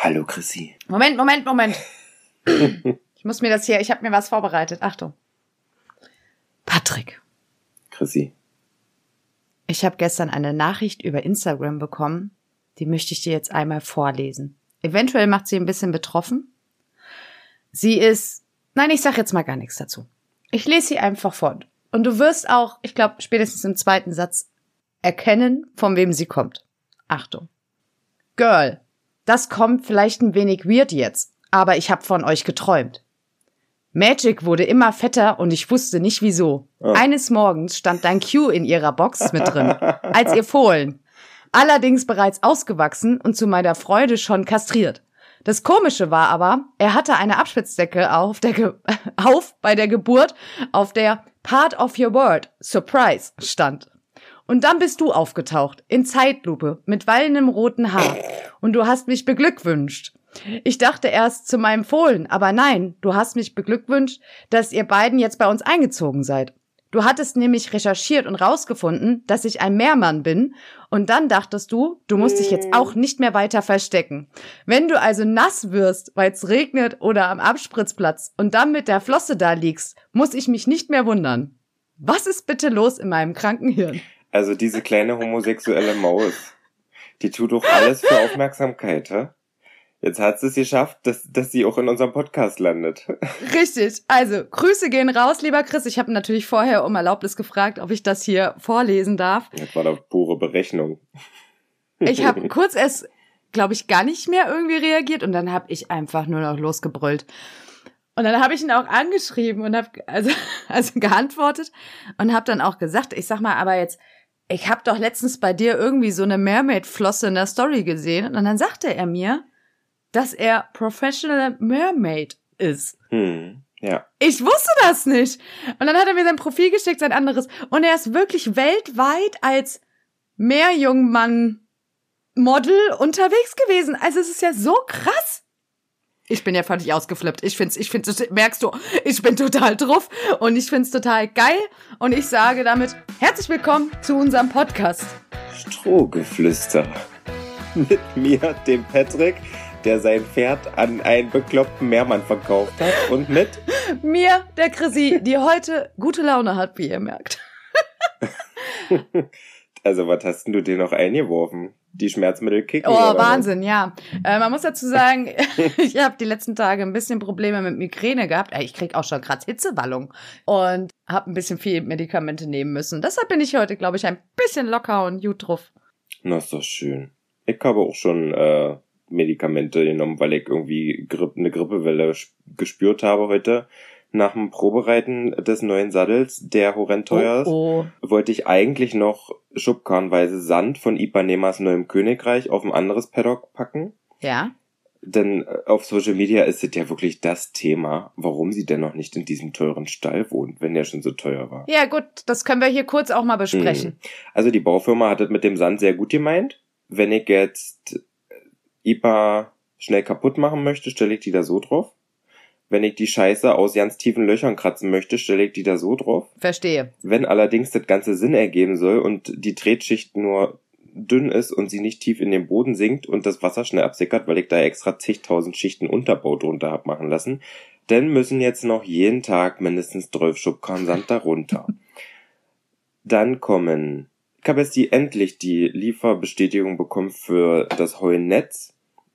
Hallo Chrissy. Moment, Moment, Moment. ich muss mir das hier, ich habe mir was vorbereitet. Achtung. Patrick. Chrissy. Ich habe gestern eine Nachricht über Instagram bekommen, die möchte ich dir jetzt einmal vorlesen. Eventuell macht sie ein bisschen betroffen. Sie ist, nein, ich sag jetzt mal gar nichts dazu. Ich lese sie einfach vor. Und du wirst auch, ich glaube, spätestens im zweiten Satz erkennen, von wem sie kommt. Achtung. Girl, das kommt vielleicht ein wenig weird jetzt, aber ich habe von euch geträumt. Magic wurde immer fetter und ich wusste nicht wieso. Oh. Eines Morgens stand dein Q in ihrer Box mit drin, als ihr Fohlen. Allerdings bereits ausgewachsen und zu meiner Freude schon kastriert. Das Komische war aber, er hatte eine Abspitzdecke auf, der Ge auf bei der Geburt, auf der Part of your word, Surprise, stand. Und dann bist du aufgetaucht, in Zeitlupe, mit wallendem roten Haar. Und du hast mich beglückwünscht. Ich dachte erst zu meinem Fohlen, aber nein, du hast mich beglückwünscht, dass ihr beiden jetzt bei uns eingezogen seid. Du hattest nämlich recherchiert und rausgefunden, dass ich ein Meermann bin, und dann dachtest du, du musst dich jetzt auch nicht mehr weiter verstecken. Wenn du also nass wirst, weil es regnet oder am Abspritzplatz und dann mit der Flosse da liegst, muss ich mich nicht mehr wundern. Was ist bitte los in meinem kranken Hirn? Also diese kleine homosexuelle Maus, die tut doch alles für Aufmerksamkeit, hä? Jetzt hat sie es geschafft, dass, dass sie auch in unserem Podcast landet. Richtig. Also, Grüße gehen raus, lieber Chris. Ich habe natürlich vorher um Erlaubnis gefragt, ob ich das hier vorlesen darf. Das war doch pure Berechnung. Ich habe kurz erst, glaube ich, gar nicht mehr irgendwie reagiert und dann habe ich einfach nur noch losgebrüllt. Und dann habe ich ihn auch angeschrieben und habe also, also geantwortet und habe dann auch gesagt, ich sag mal, aber jetzt, ich habe doch letztens bei dir irgendwie so eine Mermaid-Flosse in der Story gesehen und dann sagte er mir, dass er Professional Mermaid ist. Hm, ja. Ich wusste das nicht. Und dann hat er mir sein Profil geschickt, sein anderes. Und er ist wirklich weltweit als Meerjungmann Model unterwegs gewesen. Also es ist ja so krass. Ich bin ja völlig ausgeflippt. Ich find's, ich find's, merkst du, ich bin total drauf und ich find's total geil. Und ich sage damit herzlich willkommen zu unserem Podcast. Strohgeflüster. Mit mir, dem Patrick, der sein Pferd an einen bekloppten Meermann verkauft hat. Und mit Mir, der Chrissy, die heute gute Laune hat, wie ihr merkt. Also, was hast denn du dir noch eingeworfen? Die Schmerzmittel kicken? Oh, was? Wahnsinn, ja. Äh, man muss dazu sagen, ich habe die letzten Tage ein bisschen Probleme mit Migräne gehabt. Äh, Ich krieg auch schon gerade Hitzewallung und habe ein bisschen viel Medikamente nehmen müssen. Deshalb bin ich heute, glaube ich, ein bisschen locker und gut drauf. Na, ist doch schön. Ich habe auch schon äh, Medikamente genommen, weil ich irgendwie Grippe, eine Grippewelle gespürt habe heute. Nach dem Probereiten des neuen Saddels, der horrend teuer ist, Oh, wollte ich eigentlich noch schubkarrenweise Sand von Ipanemas neuem Königreich auf ein anderes Paddock packen. ja. Denn äh, auf Social Media ist es ja wirklich das Thema, warum sie denn noch nicht in diesem teuren Stall wohnt, wenn der schon so teuer war. Ja, gut, das können wir hier kurz auch mal besprechen. Also die Baufirma hat es mit dem Sand sehr gut gemeint. Wenn ich jetzt IPA schnell kaputt machen möchte, stelle ich die da so drauf. Wenn ich die Scheiße aus ganz tiefen Löchern kratzen möchte, stelle ich die da so drauf. Verstehe. Wenn allerdings das Ganze Sinn ergeben soll und die Tretschicht nur dünn ist und sie nicht tief in den Boden sinkt und das Wasser schnell absickert, weil ich da extra zigtausend Schichten Unterbau drunter hab machen lassen, dann müssen jetzt noch jeden Tag mindestens 12 Schubkarren Sand darunter. Dann kommen, ich habe jetzt die endlich die Lieferbestätigung bekommen für das Heunetz,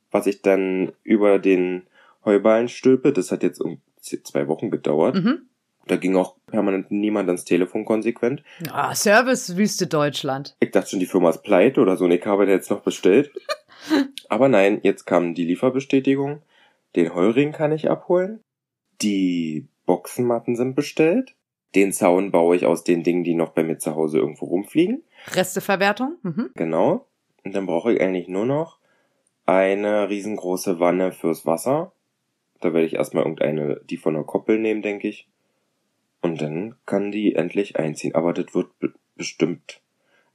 was ich dann über den Heuballen stülpe. Das hat jetzt um zwei Wochen gedauert. Mhm. Da ging auch permanent niemand ans Telefon konsequent. Ah, Servicewüste Deutschland. Ich dachte schon, die Firma ist pleite oder so und ich habe jetzt noch bestellt. Aber nein, jetzt kam die Lieferbestätigung. Den Heuring kann ich abholen. Die Boxenmatten sind bestellt. Den Zaun baue ich aus den Dingen, die noch bei mir zu Hause irgendwo rumfliegen. Resteverwertung? Mhm. Genau. Und dann brauche ich eigentlich nur noch eine riesengroße Wanne fürs Wasser. Da werde ich erstmal irgendeine, die von der Koppel nehmen, denke ich. Und dann kann die endlich einziehen. Aber das wird be bestimmt.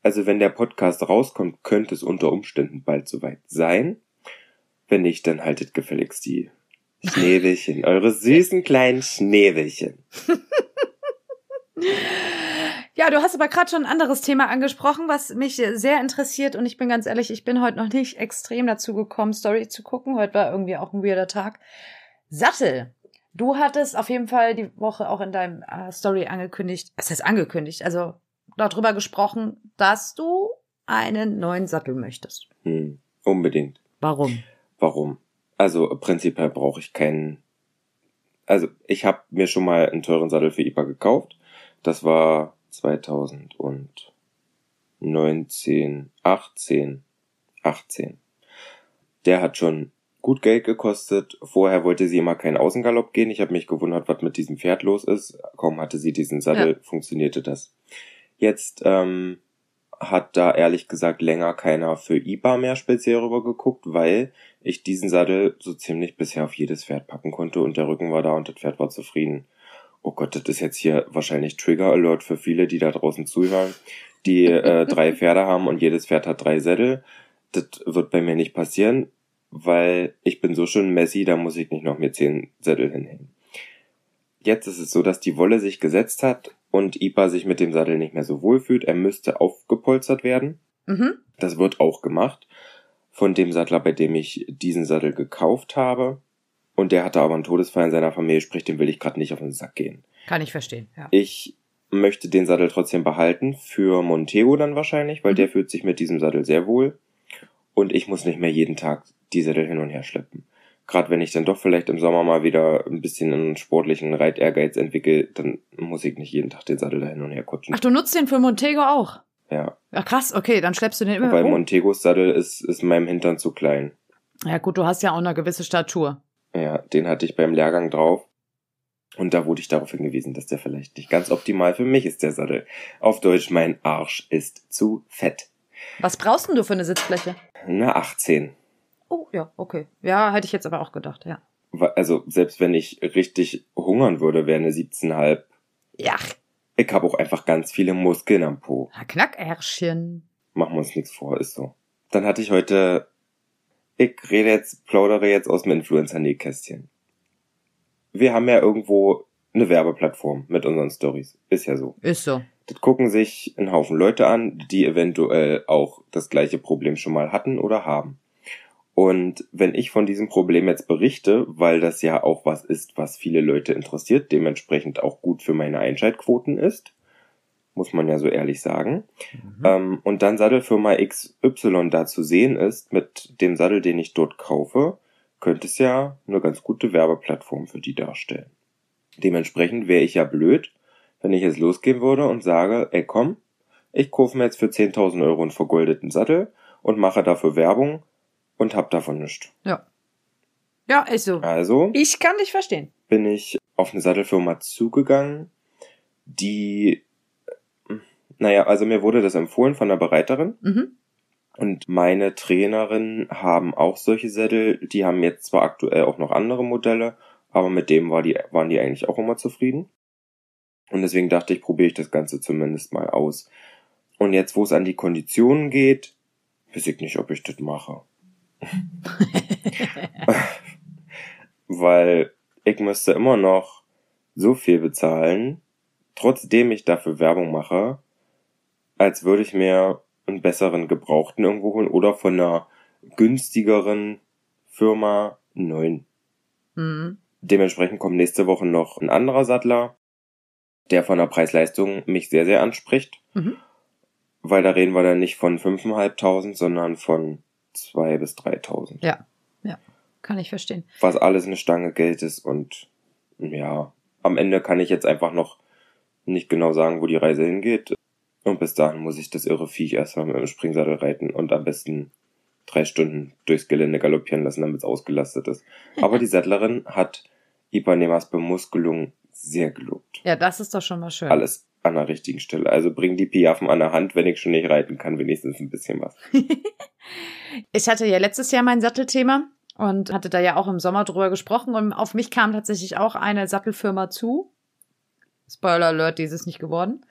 Also wenn der Podcast rauskommt, könnte es unter Umständen bald soweit sein. Wenn nicht, dann haltet gefälligst die Schneewelchen, eure süßen kleinen Schneewelchen. Ja, du hast aber gerade schon ein anderes Thema angesprochen, was mich sehr interessiert und ich bin ganz ehrlich, ich bin heute noch nicht extrem dazu gekommen, Story zu gucken. Heute war irgendwie auch ein weirder Tag. Sattel. Du hattest auf jeden Fall die Woche auch in deinem äh, Story angekündigt, was heißt angekündigt, also darüber gesprochen, dass du einen neuen Sattel möchtest. Hm, unbedingt. Warum? Warum? Also prinzipiell brauche ich keinen. Also ich habe mir schon mal einen teuren Sattel für IPA gekauft. Das war 2019, 18, 18. Der hat schon gut Geld gekostet. Vorher wollte sie immer keinen Außengalopp gehen. Ich habe mich gewundert, was mit diesem Pferd los ist. Kaum hatte sie diesen Sattel, ja. funktionierte das. Jetzt ähm, hat da ehrlich gesagt länger keiner für IBA mehr speziell rüber geguckt, weil ich diesen Sattel so ziemlich bisher auf jedes Pferd packen konnte und der Rücken war da und das Pferd war zufrieden. Oh Gott, das ist jetzt hier wahrscheinlich Trigger Alert für viele, die da draußen zuhören, die äh, drei Pferde haben und jedes Pferd hat drei Sättel. Das wird bei mir nicht passieren, weil ich bin so schön Messi, da muss ich nicht noch mir zehn Sättel hinhängen. Jetzt ist es so, dass die Wolle sich gesetzt hat und Ipa sich mit dem Sattel nicht mehr so wohl fühlt. Er müsste aufgepolstert werden. Mhm. Das wird auch gemacht von dem Sattler, bei dem ich diesen Sattel gekauft habe. Und der hatte aber einen Todesfall in seiner Familie, sprich, dem will ich gerade nicht auf den Sack gehen. Kann ich verstehen, ja. Ich möchte den Sattel trotzdem behalten, für Montego dann wahrscheinlich, weil mhm. der fühlt sich mit diesem Sattel sehr wohl. Und ich muss nicht mehr jeden Tag die Sattel hin und her schleppen. Gerade wenn ich dann doch vielleicht im Sommer mal wieder ein bisschen einen sportlichen Reitehrgeiz entwickle, dann muss ich nicht jeden Tag den Sattel da hin und her kutschen. Ach, du nutzt den für Montego auch? Ja. Ja, krass, okay, dann schleppst du den immer Weil Montegos Sattel ist, ist meinem Hintern zu klein. Ja gut, du hast ja auch eine gewisse Statur. Ja, den hatte ich beim Lehrgang drauf. Und da wurde ich darauf hingewiesen, dass der vielleicht nicht ganz optimal für mich ist, der Sattel. Auf Deutsch, mein Arsch ist zu fett. Was brauchst denn du für eine Sitzfläche? Eine 18. Oh, ja, okay. Ja, hätte ich jetzt aber auch gedacht, ja. Also, selbst wenn ich richtig hungern würde, wäre eine 17,5. Ja. Ich habe auch einfach ganz viele Muskeln am Po. Knackärschchen. Machen wir uns nichts vor, ist so. Dann hatte ich heute ich rede jetzt, plaudere jetzt aus dem Influencer-Nähkästchen. Wir haben ja irgendwo eine Werbeplattform mit unseren Stories. Ist ja so. Ist so. Das gucken sich ein Haufen Leute an, die eventuell auch das gleiche Problem schon mal hatten oder haben. Und wenn ich von diesem Problem jetzt berichte, weil das ja auch was ist, was viele Leute interessiert, dementsprechend auch gut für meine Einschaltquoten ist, muss man ja so ehrlich sagen. Mhm. Ähm, und dann Sattelfirma XY da zu sehen ist, mit dem Sattel, den ich dort kaufe, könnte es ja eine ganz gute Werbeplattform für die darstellen. Dementsprechend wäre ich ja blöd, wenn ich jetzt losgehen würde und sage, ey komm, ich kaufe mir jetzt für 10.000 Euro einen vergoldeten Sattel und mache dafür Werbung und hab davon nichts. Ja. Ja, ist so. Also. Ich kann dich verstehen. Bin ich auf eine Sattelfirma zugegangen, die naja, also mir wurde das empfohlen von der Bereiterin. Mhm. Und meine Trainerinnen haben auch solche Sättel. Die haben jetzt zwar aktuell auch noch andere Modelle, aber mit dem war die, waren die eigentlich auch immer zufrieden. Und deswegen dachte ich, probiere ich das Ganze zumindest mal aus. Und jetzt, wo es an die Konditionen geht, weiß ich nicht, ob ich das mache. Weil ich müsste immer noch so viel bezahlen, trotzdem ich dafür Werbung mache, als würde ich mir einen besseren Gebrauchten irgendwo holen oder von einer günstigeren Firma einen neuen. Mhm. Dementsprechend kommt nächste Woche noch ein anderer Sattler, der von der Preis-Leistung mich sehr, sehr anspricht. Mhm. Weil da reden wir dann nicht von 5.500, sondern von 2.000 bis 3.000. Ja, ja, kann ich verstehen. Was alles eine Stange Geld ist und ja, am Ende kann ich jetzt einfach noch nicht genau sagen, wo die Reise hingeht. Und bis dahin muss ich das irre Viech erstmal mit dem Springsattel reiten und am besten drei Stunden durchs Gelände galoppieren lassen, damit es ausgelastet ist. Aber die Sattlerin hat Ipanemas Bemuskelung sehr gelobt. Ja, das ist doch schon mal schön. Alles an der richtigen Stelle. Also bring die Piaffen an der Hand, wenn ich schon nicht reiten kann, wenigstens ein bisschen was. ich hatte ja letztes Jahr mein Sattelthema und hatte da ja auch im Sommer drüber gesprochen und auf mich kam tatsächlich auch eine Sattelfirma zu. Spoiler Alert, die ist es nicht geworden.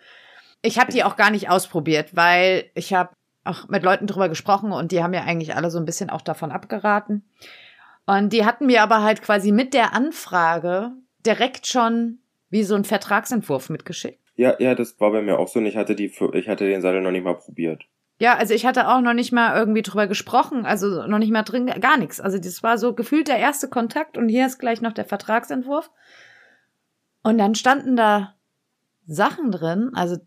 Ich habe die auch gar nicht ausprobiert, weil ich habe auch mit Leuten drüber gesprochen und die haben ja eigentlich alle so ein bisschen auch davon abgeraten. Und die hatten mir aber halt quasi mit der Anfrage direkt schon wie so ein Vertragsentwurf mitgeschickt. Ja, ja, das war bei mir auch so. Und ich hatte die, ich hatte den Sattel noch nicht mal probiert. Ja, also ich hatte auch noch nicht mal irgendwie drüber gesprochen, also noch nicht mal drin, gar nichts. Also das war so gefühlt der erste Kontakt und hier ist gleich noch der Vertragsentwurf. Und dann standen da Sachen drin, also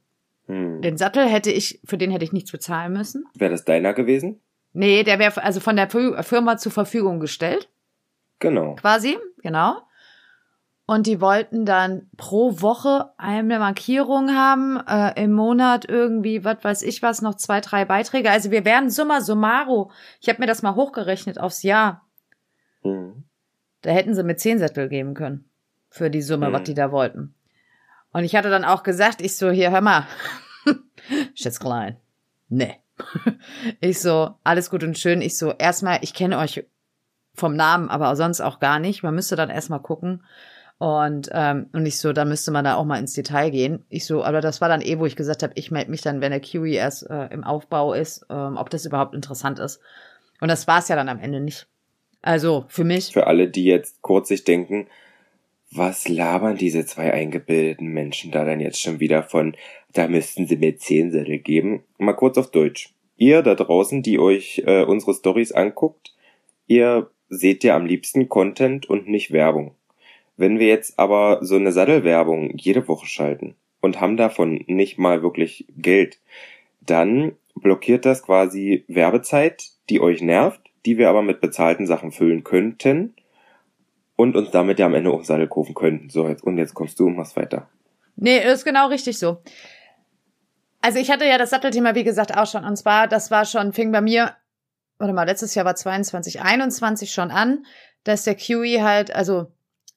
hm. den Sattel hätte ich, für den hätte ich nichts bezahlen müssen. Wäre das deiner gewesen? Nee, der wäre also von der Firma zur Verfügung gestellt. Genau. Quasi, genau. Und die wollten dann pro Woche eine Markierung haben, äh, im Monat irgendwie, was weiß ich was, noch zwei, drei Beiträge. Also wir wären summa summarum, ich habe mir das mal hochgerechnet aufs Jahr. Mhm. Da hätten sie mir zehn Sättel geben können für die Summe, mhm. was die da wollten. Und ich hatte dann auch gesagt, ich so, hier, hör mal, Schätzklein, nee. ich so, alles gut und schön. Ich so, erstmal, ich kenne euch vom Namen, aber sonst auch gar nicht. Man müsste dann erstmal gucken. Und, ähm, und ich so, da müsste man da auch mal ins Detail gehen. Ich so, aber das war dann eh, wo ich gesagt habe, ich melde mich dann, wenn der Kiwi erst äh, im Aufbau ist, ähm, ob das überhaupt interessant ist. Und das war es ja dann am Ende nicht. Also für mich. Für alle, die jetzt kurz sich denken, was labern diese zwei eingebildeten Menschen da dann jetzt schon wieder von, da müssten sie mir zehn Sättel geben. Mal kurz auf Deutsch. Ihr da draußen, die euch äh, unsere Stories anguckt, ihr seht ja am liebsten Content und nicht Werbung. Wenn wir jetzt aber so eine Sattelwerbung jede Woche schalten und haben davon nicht mal wirklich Geld, dann blockiert das quasi Werbezeit, die euch nervt, die wir aber mit bezahlten Sachen füllen könnten und uns damit ja am Ende auch Sattel kaufen könnten. So, jetzt, und jetzt kommst du und machst weiter. Nee, ist genau richtig so. Also ich hatte ja das Sattelthema, wie gesagt, auch schon. Und zwar, das war schon, fing bei mir, warte mal, letztes Jahr war 22, 21 schon an, dass der QE halt, also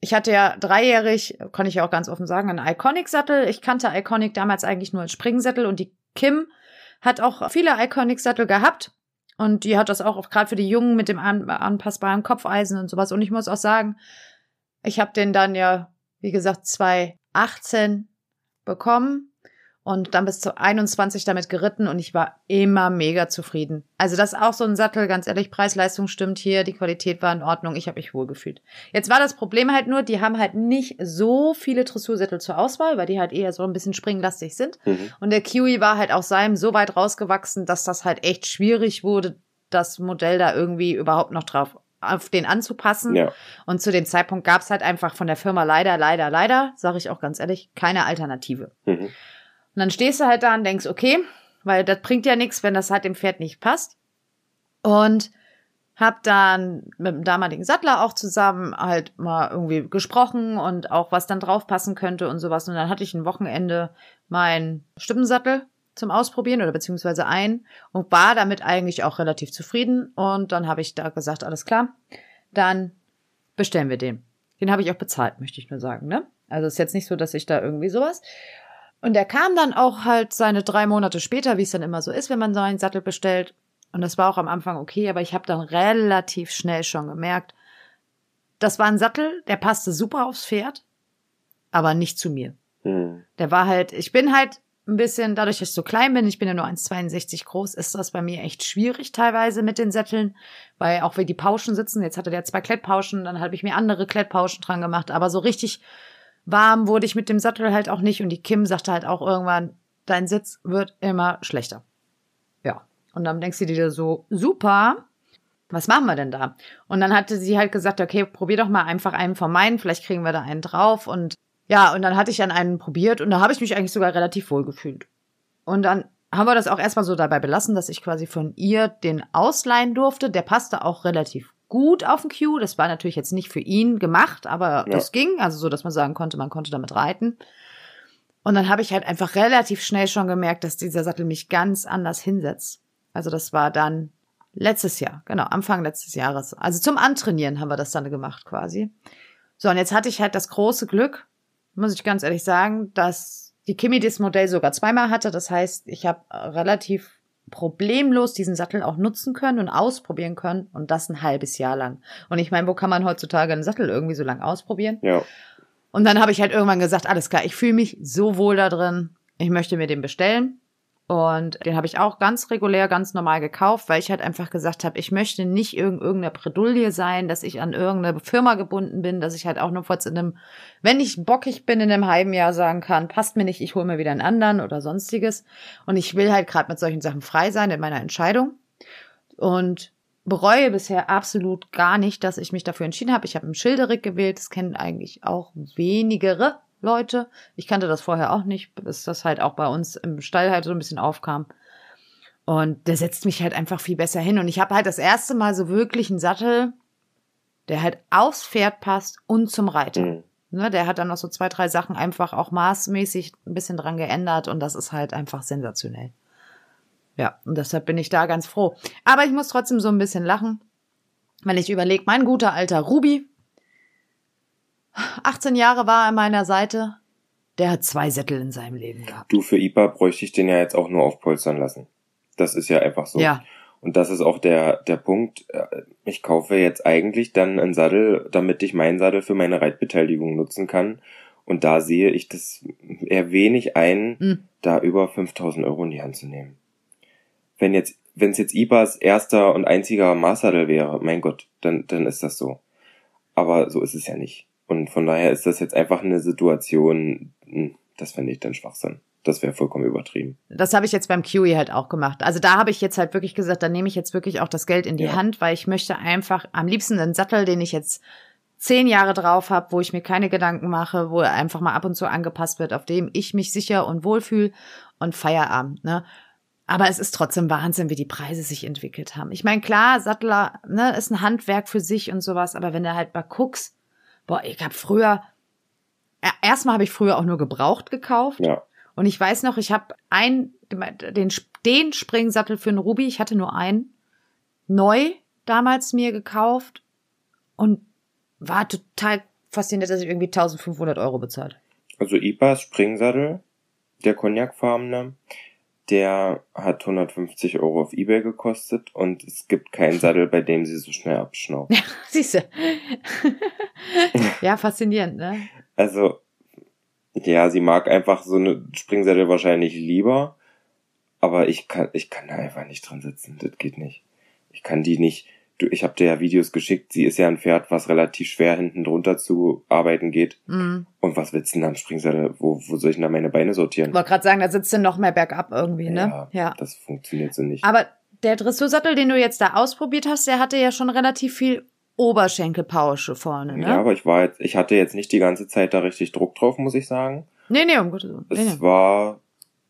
ich hatte ja dreijährig, kann ich ja auch ganz offen sagen, einen Iconic-Sattel. Ich kannte Iconic damals eigentlich nur als Springsättel und die Kim hat auch viele Iconic-Sattel gehabt. Und die hat das auch gerade für die Jungen mit dem an, anpassbaren Kopfeisen und sowas. Und ich muss auch sagen, ich habe den dann ja, wie gesagt, 2018 bekommen und dann bis zu 21 damit geritten und ich war immer mega zufrieden. Also das ist auch so ein Sattel, ganz ehrlich, Preis-Leistung stimmt hier, die Qualität war in Ordnung, ich habe mich wohlgefühlt. Jetzt war das Problem halt nur, die haben halt nicht so viele Dressursättel zur Auswahl, weil die halt eher so ein bisschen springlastig sind. Mhm. Und der Kiwi war halt aus seinem so weit rausgewachsen, dass das halt echt schwierig wurde, das Modell da irgendwie überhaupt noch drauf auf den anzupassen. Ja. Und zu dem Zeitpunkt gab es halt einfach von der Firma leider, leider, leider, sage ich auch ganz ehrlich, keine Alternative. Mhm. Und dann stehst du halt da und denkst, okay, weil das bringt ja nichts, wenn das halt dem Pferd nicht passt. Und hab dann mit dem damaligen Sattler auch zusammen halt mal irgendwie gesprochen und auch was dann draufpassen könnte und sowas. Und dann hatte ich ein Wochenende meinen Stimmensattel zum Ausprobieren oder beziehungsweise ein und war damit eigentlich auch relativ zufrieden. Und dann habe ich da gesagt, alles klar, dann bestellen wir den. Den habe ich auch bezahlt, möchte ich nur sagen, ne? Also ist jetzt nicht so, dass ich da irgendwie sowas. Und er kam dann auch halt seine drei Monate später, wie es dann immer so ist, wenn man so einen Sattel bestellt. Und das war auch am Anfang okay, aber ich habe dann relativ schnell schon gemerkt, das war ein Sattel, der passte super aufs Pferd, aber nicht zu mir. Mhm. Der war halt, ich bin halt ein bisschen, dadurch, dass ich so klein bin, ich bin ja nur 1,62 groß, ist das bei mir echt schwierig teilweise mit den Sätteln, weil auch wie die Pauschen sitzen, jetzt hatte der zwei Klettpauschen, dann habe ich mir andere Klettpauschen dran gemacht, aber so richtig warm wurde ich mit dem Sattel halt auch nicht und die Kim sagte halt auch irgendwann, dein Sitz wird immer schlechter. Ja. Und dann denkst du dir so, super, was machen wir denn da? Und dann hatte sie halt gesagt, okay, probier doch mal einfach einen von meinen, vielleicht kriegen wir da einen drauf. Und ja, und dann hatte ich dann einen probiert und da habe ich mich eigentlich sogar relativ wohl gefühlt. Und dann haben wir das auch erstmal so dabei belassen, dass ich quasi von ihr den ausleihen durfte. Der passte auch relativ gut auf den Q. Das war natürlich jetzt nicht für ihn gemacht, aber ja. ging. Also so, dass man sagen konnte, man konnte damit reiten. Und dann habe ich halt einfach relativ schnell schon gemerkt, dass dieser Sattel mich ganz anders hinsetzt. Also das war dann letztes Jahr, genau, Anfang letztes Jahres. Also zum Antrainieren haben wir das dann gemacht quasi. So, und jetzt hatte ich halt das große Glück, muss ich ganz ehrlich sagen, dass die Kimi das Modell sogar zweimal hatte. Das heißt, ich habe relativ problemlos diesen Sattel auch nutzen können und ausprobieren können und das ein halbes Jahr lang. Und ich meine, wo kann man heutzutage einen Sattel irgendwie so lang ausprobieren? Ja. Und dann habe ich halt irgendwann gesagt, alles klar, ich fühle mich so wohl da drin, ich möchte mir den bestellen. Und den habe ich auch ganz regulär, ganz normal gekauft, weil ich halt einfach gesagt habe, ich möchte nicht irg irgendeine Bredouille sein, dass ich an irgendeine Firma gebunden bin, dass ich halt auch nur kurz in einem, wenn ich bockig bin, in einem halben Jahr sagen kann, passt mir nicht, ich hole mir wieder einen anderen oder sonstiges. Und ich will halt gerade mit solchen Sachen frei sein in meiner Entscheidung. Und bereue bisher absolut gar nicht, dass ich mich dafür entschieden habe. Ich habe einen Schilderig gewählt, das kennen eigentlich auch wenigere Leute. Ich kannte das vorher auch nicht, bis das halt auch bei uns im Stall halt so ein bisschen aufkam. Und der setzt mich halt einfach viel besser hin. Und ich habe halt das erste Mal so wirklich einen Sattel, der halt aufs Pferd passt und zum Reiter. Mhm. Ne, der hat dann noch so zwei, drei Sachen einfach auch maßmäßig ein bisschen dran geändert und das ist halt einfach sensationell. Ja, und deshalb bin ich da ganz froh. Aber ich muss trotzdem so ein bisschen lachen, wenn ich überlege, mein guter alter Ruby, 18 Jahre war er an meiner Seite. Der hat zwei Sättel in seinem Leben gehabt. Du, für IPA bräuchte ich den ja jetzt auch nur aufpolstern lassen. Das ist ja einfach so. Ja. Und das ist auch der, der Punkt. Äh, ich kaufe jetzt eigentlich dann einen Sattel, damit ich meinen Sattel für meine Reitbeteiligung nutzen kann. Und da sehe ich das eher wenig ein, mhm. da über 5000 Euro in die Hand zu nehmen. Wenn jetzt, wenn es jetzt IBAs erster und einziger Maßsattel wäre, mein Gott, dann, dann ist das so. Aber so ist es ja nicht. Und von daher ist das jetzt einfach eine Situation, hm, das fände ich dann Schwachsinn. Das wäre vollkommen übertrieben. Das habe ich jetzt beim QE halt auch gemacht. Also da habe ich jetzt halt wirklich gesagt, da nehme ich jetzt wirklich auch das Geld in die ja. Hand, weil ich möchte einfach am liebsten einen Sattel, den ich jetzt zehn Jahre drauf habe, wo ich mir keine Gedanken mache, wo er einfach mal ab und zu angepasst wird, auf dem ich mich sicher und wohlfühle und Feierabend. Ne? Aber es ist trotzdem Wahnsinn, wie die Preise sich entwickelt haben. Ich meine, klar, Sattler ne, ist ein Handwerk für sich und sowas, aber wenn du halt mal guckst, boah, ich habe früher, erstmal habe ich früher auch nur gebraucht gekauft. Ja. Und ich weiß noch, ich habe ein, den, den Springsattel für einen Ruby, ich hatte nur einen, neu damals mir gekauft und war total fasziniert, dass ich irgendwie 1500 Euro bezahlt. Also IPAs Springsattel, der Cognac-farbene, der hat 150 Euro auf Ebay gekostet und es gibt keinen Sattel, bei dem sie so schnell abschnaubt. Ja, siehst du. ja, faszinierend, ne? Also, ja, sie mag einfach so eine Springsättel wahrscheinlich lieber, aber ich kann, ich kann da einfach nicht dran sitzen. Das geht nicht. Ich kann die nicht, ich habe dir ja Videos geschickt, sie ist ja ein Pferd, was relativ schwer hinten drunter zu arbeiten geht. Mhm. Und was willst du denn am Springsattel? Wo, wo soll ich denn da meine Beine sortieren? Ich wollte gerade sagen, da sitzt du noch mehr bergab irgendwie, ne? Ja, ja. Das funktioniert so nicht. Aber der Dressursattel, den du jetzt da ausprobiert hast, der hatte ja schon relativ viel Oberschenkelpausche vorne, ne? Ja, aber ich war jetzt, ich hatte jetzt nicht die ganze Zeit da richtig Druck drauf, muss ich sagen. Nee, nee, um Gottes Willen. Es nee, nee. war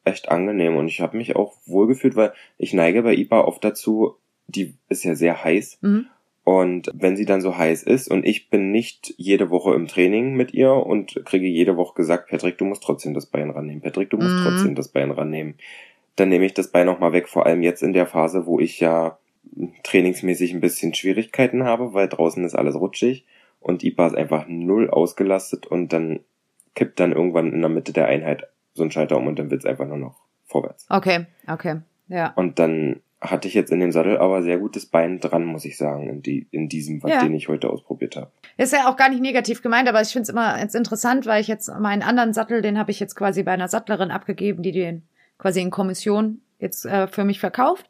echt angenehm und ich habe mich auch wohlgefühlt, weil ich neige bei IPA oft dazu, die ist ja sehr heiß. Mhm. Und wenn sie dann so heiß ist und ich bin nicht jede Woche im Training mit ihr und kriege jede Woche gesagt, Patrick, du musst trotzdem das Bein rannehmen. Patrick, du musst mhm. trotzdem das Bein rannehmen. Dann nehme ich das Bein auch mal weg, vor allem jetzt in der Phase, wo ich ja trainingsmäßig ein bisschen Schwierigkeiten habe, weil draußen ist alles rutschig und IPA ist einfach null ausgelastet und dann kippt dann irgendwann in der Mitte der Einheit so ein Schalter um und dann wird's einfach nur noch vorwärts. Okay, okay, ja. Und dann hatte ich jetzt in dem Sattel aber sehr gutes Bein dran, muss ich sagen, in, die, in diesem, ja. den ich heute ausprobiert habe. Ist ja auch gar nicht negativ gemeint, aber ich finde es immer jetzt interessant, weil ich jetzt meinen anderen Sattel, den habe ich jetzt quasi bei einer Sattlerin abgegeben, die den quasi in Kommission jetzt äh, für mich verkauft.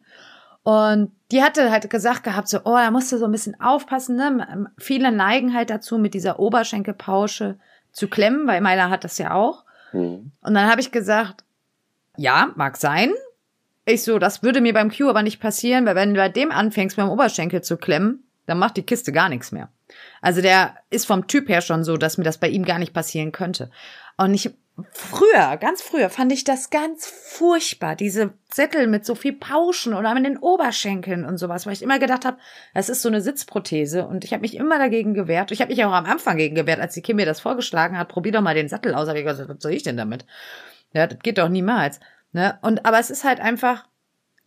Und die hatte halt gesagt gehabt, so, oh, da musst du so ein bisschen aufpassen, ne? Viele neigen halt dazu, mit dieser Oberschenkelpausche zu klemmen, weil meiner hat das ja auch. Mhm. Und dann habe ich gesagt, ja, mag sein, ich so, das würde mir beim Q aber nicht passieren, weil wenn du bei dem anfängst, beim Oberschenkel zu klemmen, dann macht die Kiste gar nichts mehr. Also der ist vom Typ her schon so, dass mir das bei ihm gar nicht passieren könnte. Und ich, früher, ganz früher, fand ich das ganz furchtbar, diese Sättel mit so viel Pauschen oder mit den Oberschenkeln und sowas, weil ich immer gedacht habe, das ist so eine Sitzprothese und ich habe mich immer dagegen gewehrt. Ich habe mich auch am Anfang gegen gewehrt, als die Kim mir das vorgeschlagen hat, probier doch mal den Sattel aus. Hab ich gesagt, was soll ich denn damit? Ja, das geht doch niemals. Ne? Und aber es ist halt einfach,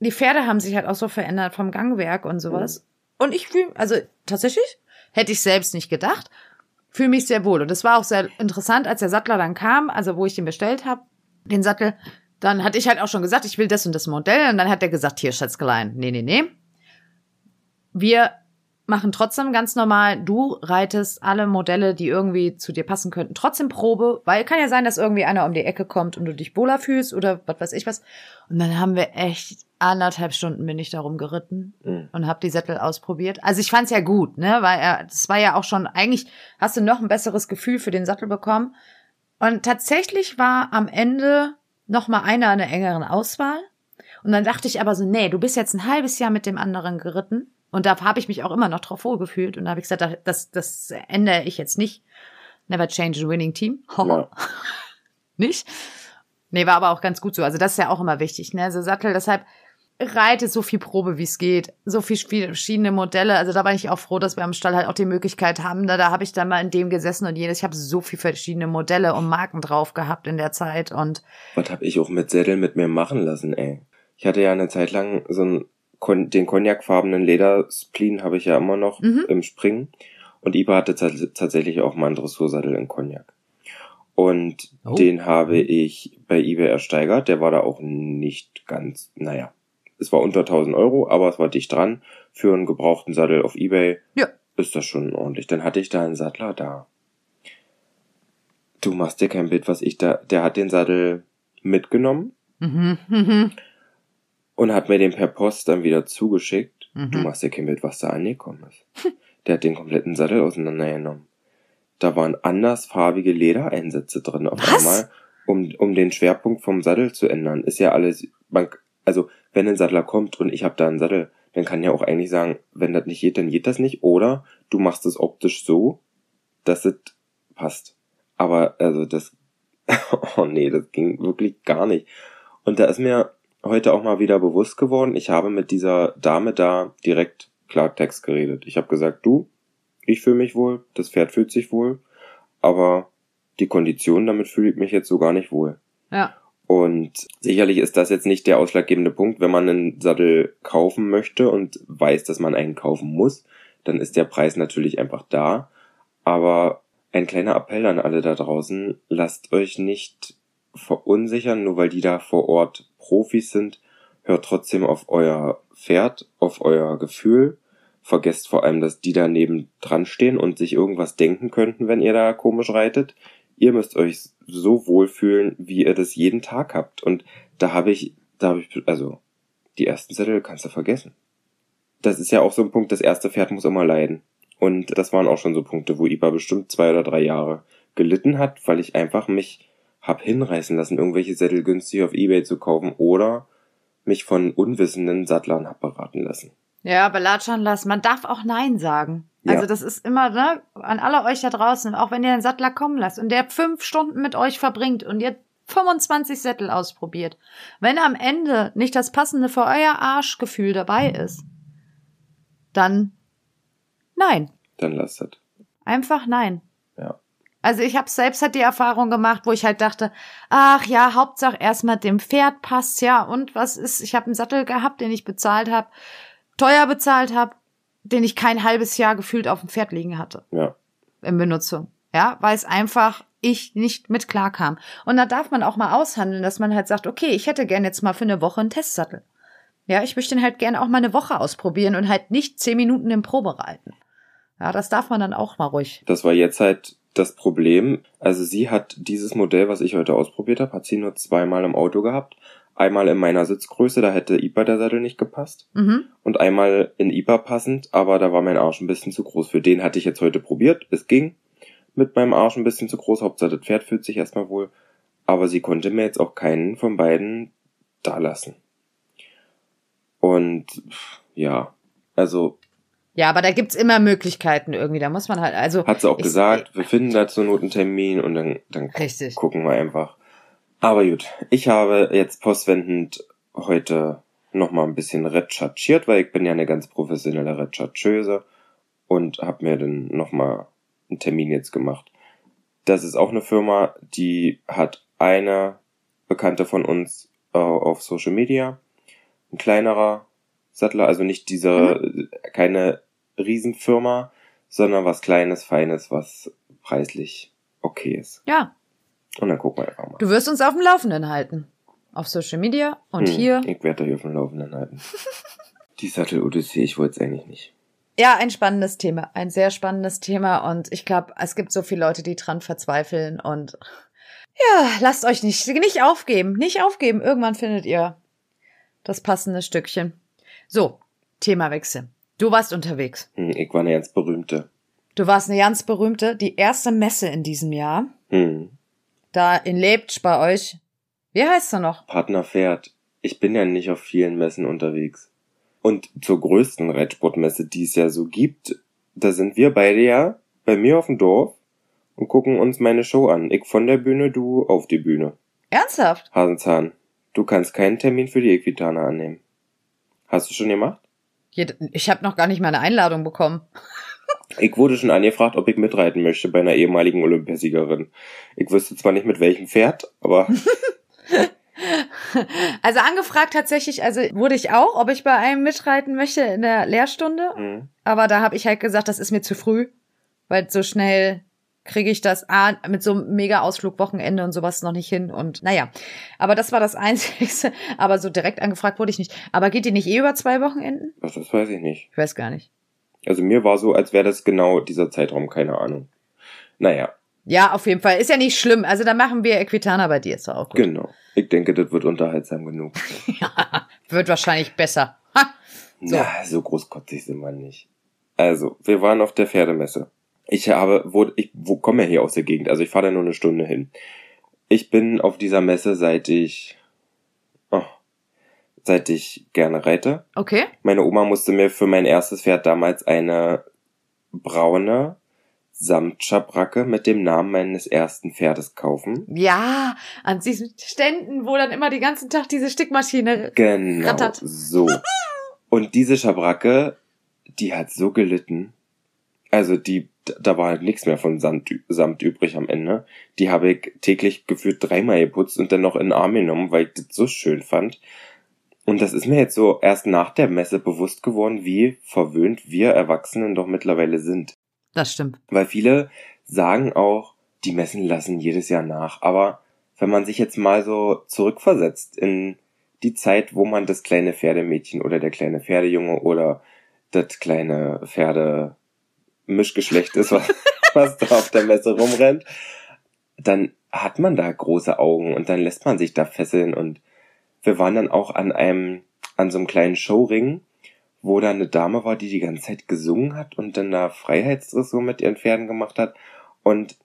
die Pferde haben sich halt auch so verändert vom Gangwerk und sowas. Mhm. Und ich fühle, also tatsächlich hätte ich selbst nicht gedacht, fühle mich sehr wohl. Und es war auch sehr interessant, als der Sattler dann kam, also wo ich den bestellt habe, den Sattel, dann hatte ich halt auch schon gesagt, ich will das und das Modell. Und dann hat er gesagt, hier, Schätzgelein, nee, nee, nee. Wir machen trotzdem ganz normal, du reitest alle Modelle, die irgendwie zu dir passen könnten, trotzdem Probe, weil kann ja sein, dass irgendwie einer um die Ecke kommt und du dich wohler fühlst oder was weiß ich was. Und dann haben wir echt anderthalb Stunden bin ich darum geritten Mhm. und habe die Sättel ausprobiert. Also ich fand's ja gut, ne, weil er, das war ja auch schon eigentlich hast du noch ein besseres Gefühl für den Sattel bekommen. Und tatsächlich war am Ende noch mal einer in der engeren Auswahl. Und dann dachte ich aber so, nee, du bist jetzt ein halbes Jahr mit dem anderen geritten. Und da habe ich mich auch immer noch drauf wohlgefühlt. Und da habe ich gesagt, das, das ändere ich jetzt nicht. Never change a winning team. Ja. Nicht? Nee, war aber auch ganz gut so. Also das ist ja auch immer wichtig, ne? Also Sattel, deshalb reite so viel Probe, wie es geht. So viel viel verschiedene Modelle. Also da war ich auch froh, dass wir am Stall halt auch die Möglichkeit haben. Da, da habe ich dann mal in dem gesessen und jedes. Ich habe so viel verschiedene Modelle und Marken drauf gehabt in der Zeit. Und Was hab ich auch mit Sättel mit mir machen lassen, ey. Ich hatte ja eine Zeit lang so Kon- den cognacfarbenen Lederspleen habe ich ja immer noch Mhm. im Springen. Und Iba hatte tats- tatsächlich auch mal einen Dressursattel in Cognac. Und Oh. den habe ich bei eBay ersteigert. Der war da auch nicht ganz, naja, es war unter 1000 Euro, aber es war dicht dran. Für einen gebrauchten Sattel auf eBay Ja. ist das schon ordentlich. Dann hatte ich da einen Sattler da. Du machst dir kein Bild, was ich da, der hat den Sattel mitgenommen mhm, mhm, und hat mir den per Post dann wieder zugeschickt. Mhm. Du machst dir kein Bild, was da angekommen ist. Der hat den kompletten Sattel auseinandergenommen. Da waren andersfarbige Ledereinsätze drin auf Was? einmal, um, um den Schwerpunkt vom Sattel zu ändern. Ist ja alles, man, also wenn ein Sattler kommt und ich habe da einen Sattel, dann kann ja auch eigentlich sagen, wenn das nicht geht, dann geht das nicht. Oder du machst es optisch so, dass es passt. Aber also das, oh nee, das ging wirklich gar nicht. Und da ist mir heute auch mal wieder bewusst geworden, ich habe mit dieser Dame da direkt Klartext geredet. Ich habe gesagt, du, ich fühle mich wohl, das Pferd fühlt sich wohl, aber die Kondition, damit fühle ich mich jetzt so gar nicht wohl. Ja. Und sicherlich ist das jetzt nicht der ausschlaggebende Punkt, wenn man einen Sattel kaufen möchte und weiß, dass man einen kaufen muss, dann ist der Preis natürlich einfach da. Aber ein kleiner Appell an alle da draußen, lasst euch nicht verunsichern, nur weil die da vor Ort Profis sind. Hört trotzdem auf euer Pferd, auf euer Gefühl. Vergesst vor allem, dass die daneben dran stehen und sich irgendwas denken könnten, wenn ihr da komisch reitet. Ihr müsst euch so wohlfühlen, wie ihr das jeden Tag habt. Und da habe ich, da habe ich, also, die ersten Zettel kannst du vergessen. Das ist ja auch so ein Punkt, das erste Pferd muss immer leiden. Und das waren auch schon so Punkte, wo Iba bestimmt zwei oder drei Jahre gelitten hat, weil ich einfach mich hab hinreißen lassen, irgendwelche Sättel günstig auf Ebay zu kaufen oder mich von unwissenden Sattlern hab beraten lassen. Ja, aber Latschern lassen. Man darf auch Nein sagen. Ja. Also das ist immer, ne, an alle euch da draußen, auch wenn ihr einen Sattler kommen lasst und der fünf Stunden mit euch verbringt und ihr 25 Sättel ausprobiert. Wenn am Ende nicht das passende für euer Arschgefühl dabei ist, dann nein. Dann lasst das. Einfach nein. Also ich habe selbst halt die Erfahrung gemacht, wo ich halt dachte, ach ja, Hauptsache erstmal dem Pferd passt ja und was ist, ich habe einen Sattel gehabt, den ich bezahlt habe, teuer bezahlt habe, den ich kein halbes Jahr gefühlt auf dem Pferd liegen hatte Ja. in Benutzung. Ja, weil es einfach ich nicht mit klar kam. Und da darf man auch mal aushandeln, dass man halt sagt, okay, ich hätte gern jetzt mal für eine Woche einen Testsattel. Ja, ich möchte den halt gern auch mal eine Woche ausprobieren und halt nicht zehn Minuten im Probe reiten. Ja, das darf man dann auch mal ruhig. Das war jetzt halt das Problem. Also sie hat dieses Modell, was ich heute ausprobiert habe, hat sie nur zweimal im Auto gehabt. Einmal in meiner Sitzgröße, da hätte IPA der Sattel nicht gepasst. Mhm. Und einmal in IPA passend, aber da war mein Arsch ein bisschen zu groß. Für den hatte ich jetzt heute probiert. Es ging mit meinem Arsch ein bisschen zu groß. Hauptsache das Pferd fühlt sich erstmal wohl. Aber sie konnte mir jetzt auch keinen von beiden da lassen. Und ja, also Ja, aber da gibt's immer Möglichkeiten irgendwie. Da muss man halt, also. hat sie auch ich- gesagt, wir finden da zur Not einen Termin und dann, dann Richtig. gucken wir einfach. Aber gut, ich habe jetzt postwendend heute nochmal ein bisschen recherchiert, weil ich bin ja eine ganz professionelle Rechercheuse und habe mir dann nochmal einen Termin jetzt gemacht. Das ist auch eine Firma, die hat eine Bekannte von uns äh, auf Social Media, ein kleinerer Sattler, also nicht diese, keine Riesenfirma, sondern was Kleines, Feines, was preislich okay ist. Ja, Und dann gucken wir einfach mal. du wirst uns auf dem Laufenden halten. Auf Social Media und Hm, hier. Ich werde hier auf dem Laufenden halten. Die Sattel-Odyssee, ich wollte es eigentlich nicht. Ja, ein spannendes Thema, ein sehr spannendes Thema und ich glaube, es gibt so viele Leute, die dran verzweifeln und ja, lasst euch nicht, nicht aufgeben, nicht aufgeben. Irgendwann findet ihr das passende Stückchen. So, Themawechsel. Du warst unterwegs. Hm, Ich war eine ganz berühmte. Du warst eine ganz berühmte, die erste Messe in diesem Jahr. Hm. Da in Lebtsch bei euch. Wie heißt sie noch? Partner fährt. Ich bin ja nicht auf vielen Messen unterwegs. Und zur größten Reitsportmesse, die es ja so gibt, da sind wir beide ja bei mir auf dem Dorf und gucken uns meine Show an. Ich von der Bühne, du auf die Bühne. Ernsthaft? Hasenzahn, du kannst keinen Termin für die Equitana annehmen. Hast du schon gemacht? Ich habe noch gar nicht meine Einladung bekommen. Ich wurde schon angefragt, ob ich mitreiten möchte bei einer ehemaligen Olympiasiegerin. Ich wüsste zwar nicht mit welchem Pferd, aber Also angefragt tatsächlich, also wurde ich auch, ob ich bei einem mitreiten möchte in der Lehrstunde. hm, Aber da habe ich halt gesagt, das ist mir zu früh, weil so schnell kriege ich das A, mit so einem Mega-Ausflug Wochenende und sowas noch nicht hin. Und naja, aber das war das Einzige. Aber so direkt angefragt wurde ich nicht. Aber geht die nicht eh über zwei Wochenenden? ach, das weiß ich nicht. Ich weiß gar nicht. Also mir war so, als wäre das genau dieser Zeitraum, keine Ahnung. Naja, Ja, auf jeden Fall. Ist ja nicht schlimm. Also da machen wir Equitana bei dir, ist doch auch gut. genau. Ich denke, das wird unterhaltsam genug. Ja, wird wahrscheinlich besser. Ha! So. Na, so großkotzig sind wir nicht. Also, wir waren auf der Pferdemesse. Ich habe, wo, ich wo, komme ja hier aus der Gegend, also ich fahre da nur eine Stunde hin. Ich bin auf dieser Messe, seit ich, oh, seit ich gerne reite. Okay. Meine Oma musste mir für mein erstes Pferd damals eine braune Samtschabracke mit dem Namen meines ersten Pferdes kaufen. Ja, an diesen Ständen, wo dann immer den ganzen Tag diese Stickmaschine. Genau, Rattert. so. Und diese Schabracke, die hat so gelitten. Also die, da war halt nichts mehr von Samt, Samt übrig am Ende. Die habe ich täglich gefühlt dreimal geputzt und dann noch in den Arm genommen, weil ich das so schön fand. Und das ist mir jetzt so erst nach der Messe bewusst geworden, wie verwöhnt wir Erwachsenen doch mittlerweile sind. Das stimmt. Weil viele sagen auch, die Messen lassen jedes Jahr nach. Aber wenn man sich jetzt mal so zurückversetzt in die Zeit, wo man das kleine Pferdemädchen oder der kleine Pferdejunge oder das kleine Pferde-Mischgeschlecht ist, was, was da auf der Messe rumrennt, dann hat man da große Augen und dann lässt man sich da fesseln und wir waren dann auch an einem, an so einem kleinen Showring, wo da eine Dame war, die die ganze Zeit gesungen hat und dann da Freiheitsdressur mit ihren Pferden gemacht hat. Und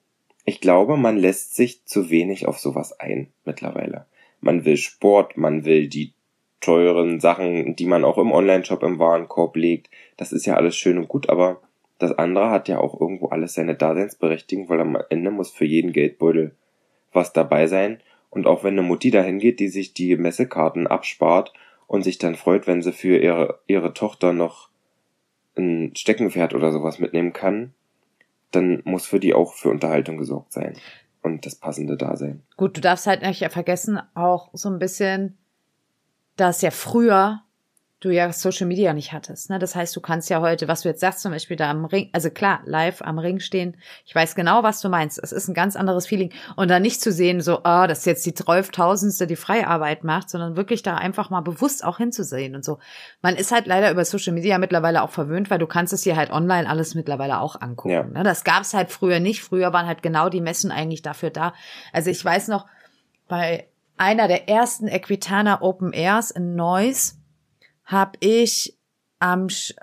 ich glaube, man lässt sich zu wenig auf sowas ein mittlerweile. Man will Sport, man will die teuren Sachen, die man auch im Online-Shop im Warenkorb legt. Das ist ja alles schön und gut, aber das andere hat ja auch irgendwo alles seine Daseinsberechtigung, weil am Ende muss für jeden Geldbeutel was dabei sein. Und auch wenn eine Mutti dahin geht, die sich die Messekarten abspart und sich dann freut, wenn sie für ihre, ihre Tochter noch ein Steckenpferd oder sowas mitnehmen kann, dann muss für die auch für Unterhaltung gesorgt sein und das passende da sein. Gut, du darfst halt nicht vergessen, auch so ein bisschen, dass ja früher du ja Social Media nicht hattest. Ne? Das heißt, du kannst ja heute, was du jetzt sagst, zum Beispiel da am Ring, also klar, live am Ring stehen. Ich weiß genau, was du meinst. Es ist ein ganz anderes Feeling. Und dann nicht zu sehen, so, ah, das ist jetzt die zwölftausendste, die Freiarbeit macht, sondern wirklich da einfach mal bewusst auch hinzusehen und so. Man ist halt leider über Social Media mittlerweile auch verwöhnt, weil du kannst es dir halt online alles mittlerweile auch angucken. Ja. Ne? Das gab's halt früher nicht. Früher waren halt genau die Messen eigentlich dafür da. Also ich weiß noch, bei einer der ersten Equitana Open Airs in Neuss habe ich am Sch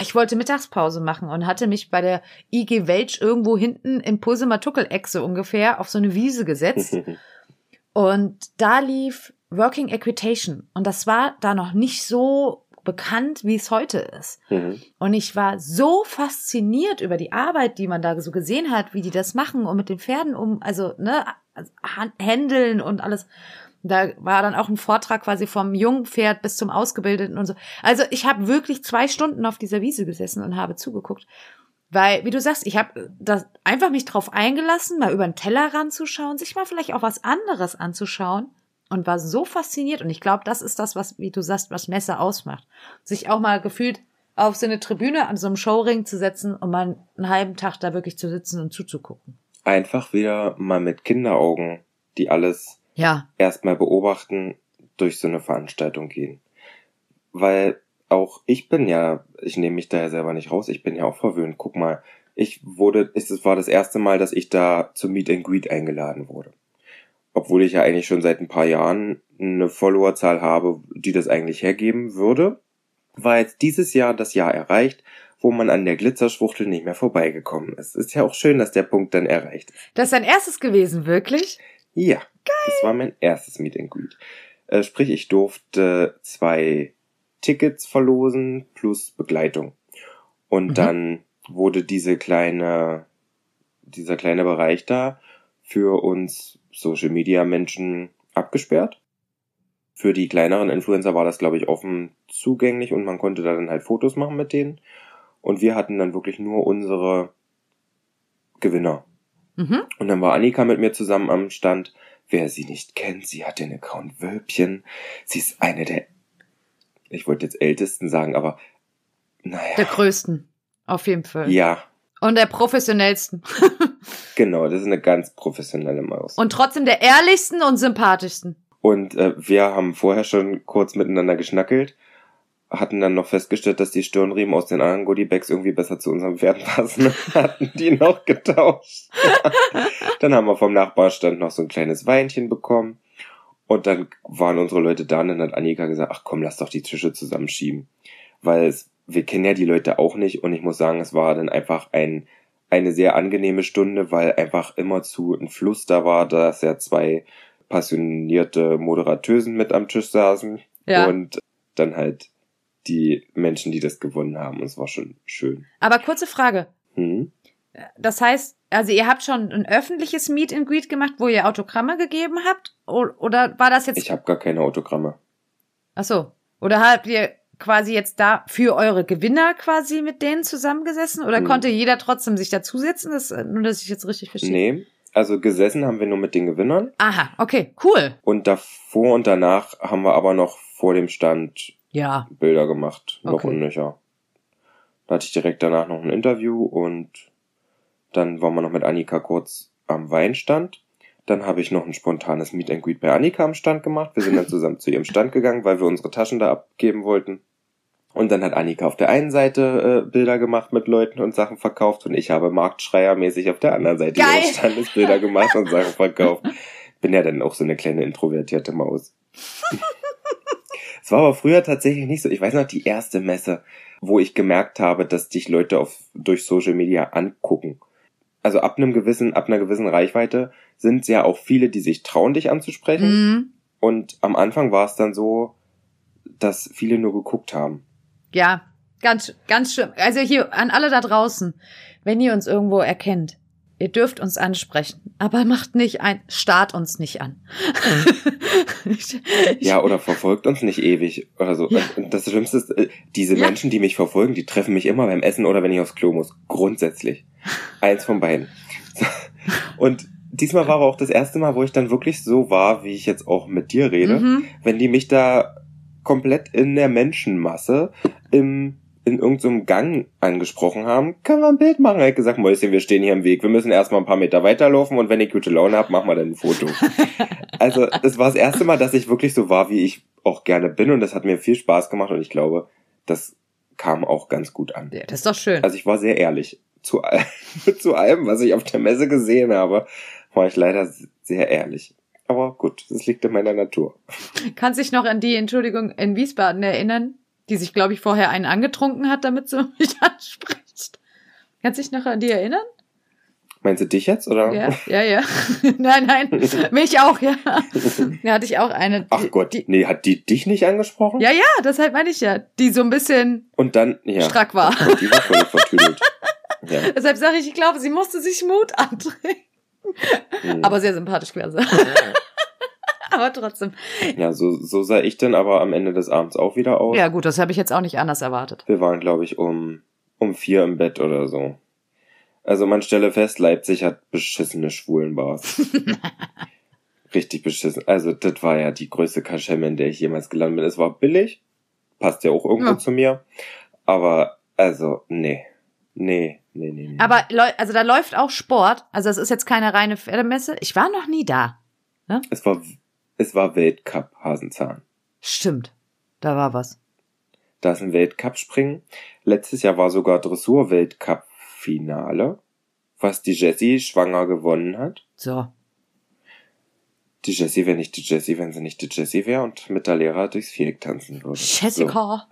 ich wollte Mittagspause machen und hatte mich bei der IG Welch irgendwo hinten in Pusematukkel-Echse ungefähr auf so eine Wiese gesetzt. Und da lief Working Equitation. Und das war da noch nicht so bekannt, wie es heute ist. Mhm. Und ich war so fasziniert über die Arbeit, die man da so gesehen hat, wie die das machen und mit den Pferden um, also, ne, also, Händeln und alles. Da war dann auch ein Vortrag quasi vom Jungpferd bis zum Ausgebildeten und so. Also ich habe wirklich zwei Stunden auf dieser Wiese gesessen und habe zugeguckt. Weil, wie du sagst, ich habe das einfach mich drauf eingelassen, mal über den Teller ranzuschauen, sich mal vielleicht auch was anderes anzuschauen und war so fasziniert. Und ich glaube, das ist das, was, wie du sagst, was Messe ausmacht. Sich auch mal gefühlt auf so eine Tribüne an so einem Showring zu setzen und mal einen halben Tag da wirklich zu sitzen und zuzugucken. Einfach wieder mal mit Kinderaugen, die alles Ja, erstmal beobachten, durch so eine Veranstaltung gehen. Weil auch ich bin ja, ich nehme mich da ja selber nicht raus, ich bin ja auch verwöhnt. Guck mal, ich wurde, es war das erste Mal, dass ich da zum Meet and Greet eingeladen wurde. Obwohl ich ja eigentlich schon seit ein paar Jahren eine Followerzahl habe, die das eigentlich hergeben würde, war jetzt dieses Jahr das Jahr erreicht, wo man an der Glitzerschwuchtel nicht mehr vorbeigekommen ist. Ist ja auch schön, dass der Punkt dann erreicht ist. Das ist dein erstes gewesen, wirklich? Ja, Geil. das war mein erstes Meet and Greet. Äh, sprich, ich durfte zwei Tickets verlosen plus Begleitung. Und mhm. dann wurde diese kleine, dieser kleine Bereich da für uns Social Media Menschen abgesperrt. Für die kleineren Influencer war das, glaube ich, offen zugänglich und man konnte da dann halt Fotos machen mit denen. Und wir hatten dann wirklich nur unsere Gewinner. Mhm. Und dann war Annika mit mir zusammen am Stand. Wer sie nicht kennt, sie hat den Account Wölbchen. Sie ist eine der, ich wollte jetzt ältesten sagen, aber naja. Der größten. Auf jeden Fall. Ja. Und der professionellsten. genau, das ist eine ganz professionelle Maus. Und trotzdem der ehrlichsten und sympathischsten. Und äh, wir haben vorher schon kurz miteinander geschnackelt, hatten dann noch festgestellt, dass die Stirnriemen aus den anderen Goodiebags irgendwie besser zu unserem Pferd passen, hatten die noch getauscht. dann haben wir vom Nachbarstand noch so ein kleines Weinchen bekommen. Und dann waren unsere Leute da und dann hat Annika gesagt, ach komm, lass doch die Tische zusammenschieben. Weil es wir kennen ja die Leute auch nicht und ich muss sagen, es war dann einfach ein, eine sehr angenehme Stunde, weil einfach immer zu ein Fluss da war, dass ja zwei passionierte Moderatösen mit am Tisch saßen ja. und dann halt die Menschen, die das gewonnen haben. Es war schon schön. Aber kurze Frage. Hm? Das heißt, also ihr habt schon ein öffentliches Meet and Greet gemacht, wo ihr Autogramme gegeben habt? Oder war das jetzt? Ich habe gar keine Autogramme. Ach so. Oder habt ihr quasi jetzt da für eure Gewinner quasi mit denen zusammengesessen? Oder hm. konnte jeder trotzdem sich dazusetzen? Das, nur, dass ich jetzt richtig verstehe. Nee, also gesessen haben wir nur mit den Gewinnern. Aha, okay, cool. Und davor und danach haben wir aber noch vor dem Stand ja. Bilder gemacht, noch okay. und nöcher. Da hatte ich direkt danach noch ein Interview und dann waren wir noch mit Annika kurz am Weinstand. Dann habe ich noch ein spontanes Meet and Greet bei Annika am Stand gemacht. Wir sind dann zusammen zu ihrem Stand gegangen, weil wir unsere Taschen da abgeben wollten. Und dann hat Annika auf der einen Seite äh, Bilder gemacht mit Leuten und Sachen verkauft und ich habe Marktschreiermäßig auf der anderen Seite Geil. ihres Standes Bilder gemacht und Sachen verkauft. Bin ja dann auch so eine kleine introvertierte Maus. Es war aber früher tatsächlich nicht so. Ich weiß noch, die erste Messe, wo ich gemerkt habe, dass dich Leute auf, durch Social Media angucken also ab einem gewissen, ab einer gewissen Reichweite sind es ja auch viele, die sich trauen, dich anzusprechen. Mhm. Und am Anfang war es dann so, dass viele nur geguckt haben. Ja, ganz, ganz schlimm. Also hier an alle da draußen, wenn ihr uns irgendwo erkennt, ihr dürft uns ansprechen, aber macht nicht ein, start uns nicht an. ja, oder verfolgt uns nicht ewig oder so. Ja. Das Schlimmste ist, äh, diese ja. Menschen, die mich verfolgen, die treffen mich immer beim Essen oder wenn ich aufs Klo muss. Grundsätzlich. Eins von beiden. Und diesmal war aber auch das erste Mal, wo ich dann wirklich so war, wie ich jetzt auch mit dir rede, mhm. wenn die mich da komplett in der Menschenmasse im in irgendeinem so Gang angesprochen haben, können wir ein Bild machen. Er hat gesagt, Mäuschen, wir stehen hier im Weg. Wir müssen erstmal ein paar Meter weiterlaufen und wenn ich gute Laune habe, machen wir dann ein Foto. also, das war das erste Mal, dass ich wirklich so war, wie ich auch gerne bin und das hat mir viel Spaß gemacht und ich glaube, das kam auch ganz gut an. Ja, das ist doch schön. Also ich war sehr ehrlich. Zu, zu allem, was ich auf der Messe gesehen habe, war ich leider sehr ehrlich. Aber gut, das liegt in meiner Natur. Kannst dich noch an die Entschuldigung in Wiesbaden erinnern? Die sich, glaube ich, vorher einen angetrunken hat, damit sie mich anspricht. Kannst du dich noch an die erinnern? Meinst du dich jetzt, oder? Ja, ja, ja. nein, nein, mich auch, ja. Da hatte ich auch eine. Die, Ach Gott, die, nee, hat die dich nicht angesprochen? Ja, ja, deshalb meine ich ja. Die so ein bisschen Und dann, ja. strack war. Gott, die war voll vertüdelt. Ja. Deshalb sage ich, ich glaube, sie musste sich Mut antrinken. Hm. Aber sehr sympathisch gewesen. Aber trotzdem. Ja, so, so sah ich dann aber am Ende des Abends auch wieder aus. Ja, gut, das habe ich jetzt auch nicht anders erwartet. Wir waren, glaube ich, um, um vier im Bett oder so. Also man stelle fest, Leipzig hat beschissene Schwulenbars. Richtig beschissen. Also das war ja die größte Kaschemme, in der ich jemals gelandet bin. Es war billig, passt ja auch irgendwo ja. zu mir. Aber also, nee. Nee, nee, nee, nee. Aber also da läuft auch Sport. Also es ist jetzt keine reine Pferdemesse. Ich war noch nie da. Ne? Es war es war Weltcup Hasenzahn. Stimmt. Da war was. Da ist ein Weltcup-Springen. Letztes Jahr war sogar Dressur-Weltcup-Finale, was die Jessie schwanger gewonnen hat. So. Die Jessie wäre nicht die Jessie, wenn sie nicht die Jessie wäre und mit der Lehrer durchs Viereck tanzen würde. Jessica.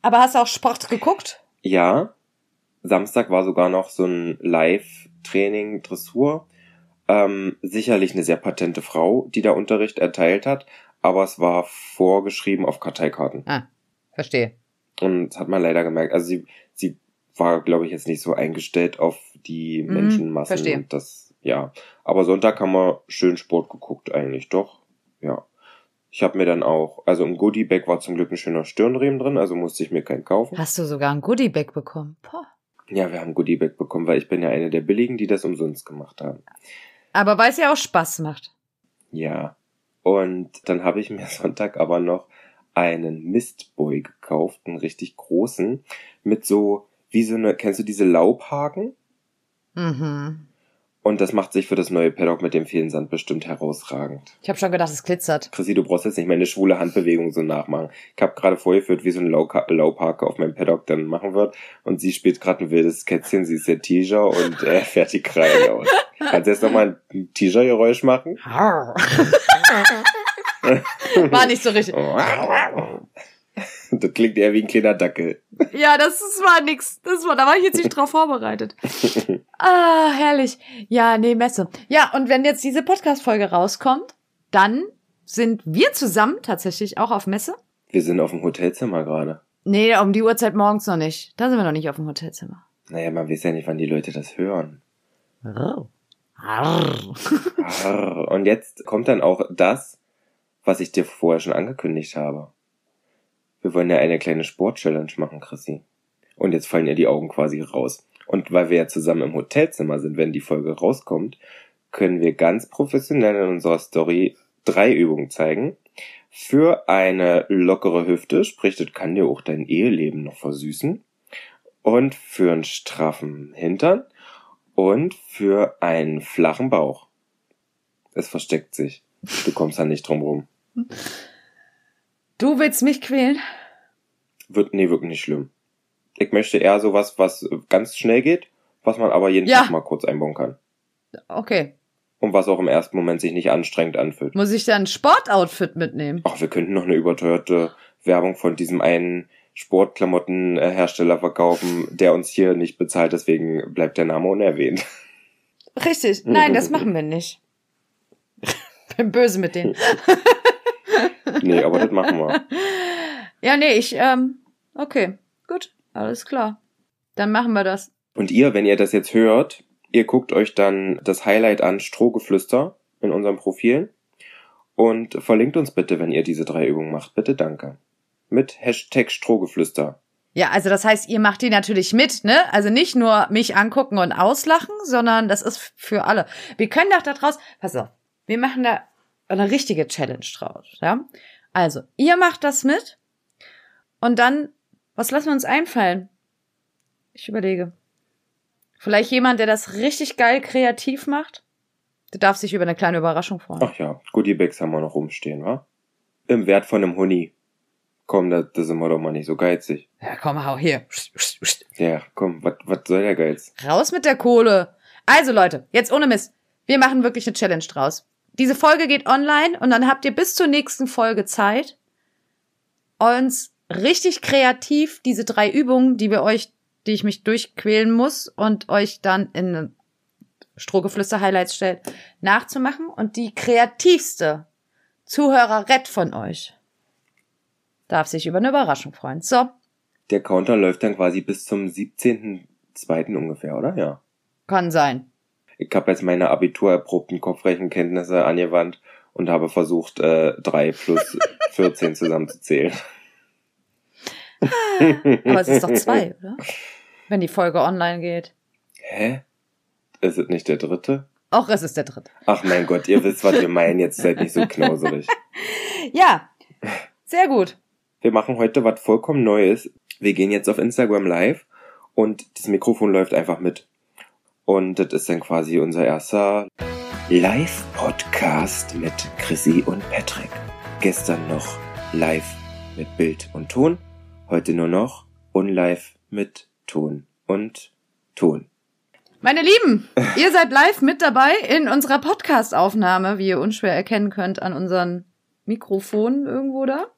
Aber hast du auch Sport geguckt? Ja. Samstag war sogar noch so ein Live-Training Dressur. Ähm, sicherlich eine sehr patente Frau, die da Unterricht erteilt hat, aber es war vorgeschrieben auf Karteikarten. Ah, verstehe. Und das hat man leider gemerkt. Also sie, sie war, glaube ich, jetzt nicht so eingestellt auf die Mhm, Menschenmassen. verstehe. Und das, ja. Aber Sonntag haben wir schön Sport geguckt, eigentlich doch. Ja. Ich habe mir dann auch, also im Goodie-Bag war zum Glück ein schöner Stirnriemen drin, also musste ich mir keinen kaufen. Hast du sogar ein Goodiebag bekommen? Boah. Ja, wir haben ein Goodie-Bag bekommen, weil ich bin ja eine der billigen, die das umsonst gemacht haben. Aber weil es ja auch Spaß macht. Ja. Und dann habe ich mir Sonntag aber noch einen Mistboy gekauft, einen richtig großen, mit so, wie so eine, kennst du diese Laubhaken? Mhm. Und das macht sich für das neue Paddock mit dem vielen Sand bestimmt herausragend. Ich habe schon gedacht, es glitzert. Chrissy, du brauchst jetzt nicht meine schwule Handbewegung so nachmachen. Ich habe gerade vorgeführt, wie so ein Laubhake auf meinem Paddock dann machen wird. Und sie spielt gerade ein wildes Kätzchen, sie ist der Tiger und er fährt die Krallen aus. Kannst du jetzt nochmal ein Tiger-Geräusch machen? War nicht so richtig. Das klingt eher wie ein kleiner Dackel. Ja, das, das war nix. Das war, da war ich jetzt nicht drauf vorbereitet. Ah, herrlich. Ja, nee, Messe. Ja, und wenn jetzt diese Podcast-Folge rauskommt, dann sind wir zusammen tatsächlich auch auf Messe. Wir sind auf dem Hotelzimmer gerade. Nee, um die Uhrzeit morgens noch nicht. Da sind wir noch nicht auf dem Hotelzimmer. Naja, man weiß ja nicht, wann die Leute das hören. Arr. Arr. Und jetzt kommt dann auch das, was ich dir vorher schon angekündigt habe. Wir wollen ja eine kleine Sport-Challenge machen, Chrissy. Und jetzt fallen ihr die Augen quasi raus. Und weil wir ja zusammen im Hotelzimmer sind, wenn die Folge rauskommt, können wir ganz professionell in unserer Story drei Übungen zeigen. Für eine lockere Hüfte, sprich, das kann dir auch dein Eheleben noch versüßen. Und für einen straffen Hintern. Und für einen flachen Bauch. Es versteckt sich. Du kommst da nicht drum rum. Du willst mich quälen? Wird, nee, wirklich nicht schlimm. Ich möchte eher sowas, was ganz schnell geht, was man aber jeden Ja. Tag mal kurz einbauen kann. Okay. Und was auch im ersten Moment sich nicht anstrengend anfühlt. Muss ich dann ein Sportoutfit mitnehmen? Ach, wir könnten noch eine überteuerte Werbung von diesem einen Sportklamottenhersteller verkaufen, der uns hier nicht bezahlt, deswegen bleibt der Name unerwähnt. Richtig. Nein, das machen wir nicht. Bin böse mit denen. Nee, aber das machen wir. Ja, nee, ich, ähm, okay. Gut. Alles klar. Dann machen wir das. Und ihr, wenn ihr das jetzt hört, ihr guckt euch dann das Highlight an, Strohgeflüster, in unserem Profil. Und verlinkt uns bitte, wenn ihr diese drei Übungen macht. Bitte danke. Mit Hashtag Strohgeflüster. Ja, also das heißt, ihr macht die natürlich mit, ne? Also nicht nur mich angucken und auslachen, sondern das ist für alle. Wir können doch da draus, pass auf, wir machen da eine richtige Challenge draus, ja? Also, ihr macht das mit und dann, was lassen wir uns einfallen? Ich überlege. Vielleicht jemand, der das richtig geil kreativ macht? Der darf sich über eine kleine Überraschung freuen. Ach ja, Goodiebags haben wir noch rumstehen, wa? Im Wert von einem Huni. Komm, da, da sind wir doch mal nicht so geizig. Ja, komm, hau hier. Ja, komm, was was soll der Geiz? Raus mit der Kohle. Also Leute, jetzt ohne Mist. Wir machen wirklich eine Challenge draus. Diese Folge geht online und dann habt ihr bis zur nächsten Folge Zeit, uns richtig kreativ diese drei Übungen, die wir euch, die ich mich durchquälen muss und euch dann in Strohgeflüster-Highlights stellt, nachzumachen und die kreativste Zuhörerett von euch darf sich über eine Überraschung freuen. So, Der Counter läuft dann quasi bis zum 17.02. ungefähr, oder? Ja. kann sein. Ich habe jetzt meine abiturerprobten Kopfrechenkenntnisse angewandt und habe versucht, äh, 3 plus 14 zusammenzuzählen. Aber es ist doch zwei, oder? Wenn die Folge online geht. Hä? Ist es nicht der dritte? Auch es ist der dritte. Ach mein Gott, ihr wisst, was wir meinen. Jetzt seid nicht so knauserig. Ja, sehr gut. Wir machen heute was vollkommen Neues. Wir gehen jetzt auf Instagram live und das Mikrofon läuft einfach mit. Und das ist dann quasi unser erster Live-Podcast mit Chrissy und Patrick. Gestern noch live mit Bild und Ton. heute nur noch unlive mit Ton und Ton. Meine Lieben, ihr seid live mit dabei in unserer Podcast-Aufnahme, wie ihr unschwer erkennen könnt an unseren Mikrofonen irgendwo da.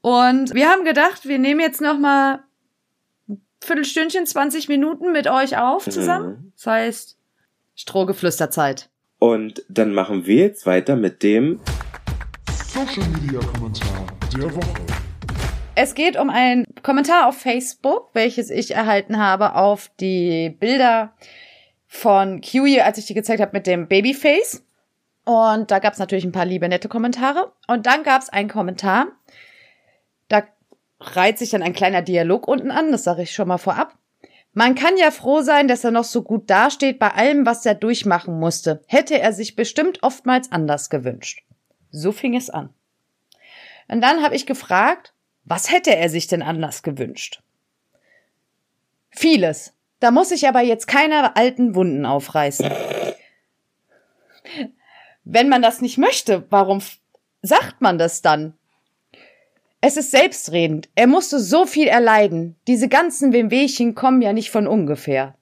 Und wir haben gedacht, wir nehmen jetzt noch mal Viertelstündchen, 20 Minuten mit euch auf zusammen. Mhm. Das heißt Strohgeflüsterzeit. Und dann machen wir jetzt weiter mit dem Social Media Kommentar der Woche. Es geht um einen Kommentar auf Facebook, welches ich erhalten habe auf die Bilder von Kiwi, als ich die gezeigt habe mit dem Babyface. Und da gab es natürlich ein paar liebe, nette Kommentare. Und dann gab es einen Kommentar, reiht sich dann ein kleiner Dialog unten an, das sage ich schon mal vorab. Man kann ja froh sein, dass er noch so gut dasteht bei allem, was er durchmachen musste. Hätte er sich bestimmt oftmals anders gewünscht. So fing es an. Und dann habe ich gefragt, was hätte er sich denn anders gewünscht? Vieles. Da muss ich aber jetzt keine alten Wunden aufreißen. Wenn man das nicht möchte, warum sagt man das dann? Es ist selbstredend. Er musste so viel erleiden. Diese ganzen Wehwehchen kommen ja nicht von ungefähr.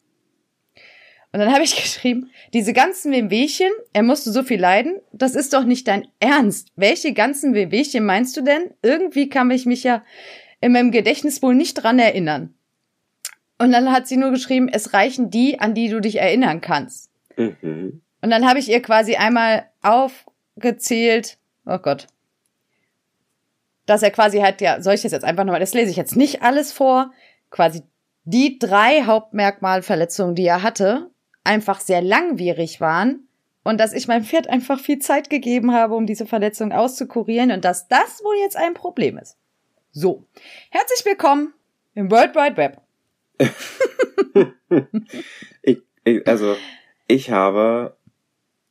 Und dann habe ich geschrieben, diese ganzen Wehwehchen, er musste so viel leiden, das ist doch nicht dein Ernst. Welche ganzen Wehwehchen meinst du denn? Irgendwie kann ich mich ja in meinem Gedächtnis wohl nicht dran erinnern. Und dann hat sie nur geschrieben, es reichen die, an die du dich erinnern kannst. mhm. Und dann habe ich ihr quasi einmal aufgezählt, oh Gott, dass er quasi halt, ja, soll ich das jetzt einfach nochmal, das lese ich jetzt nicht alles vor, quasi die drei Hauptmerkmalverletzungen, die er hatte, einfach sehr langwierig waren und dass ich meinem Pferd einfach viel Zeit gegeben habe, um diese Verletzung auszukurieren und dass das wohl jetzt ein Problem ist. So, herzlich willkommen im World Wide Web. ich, ich, also ich habe,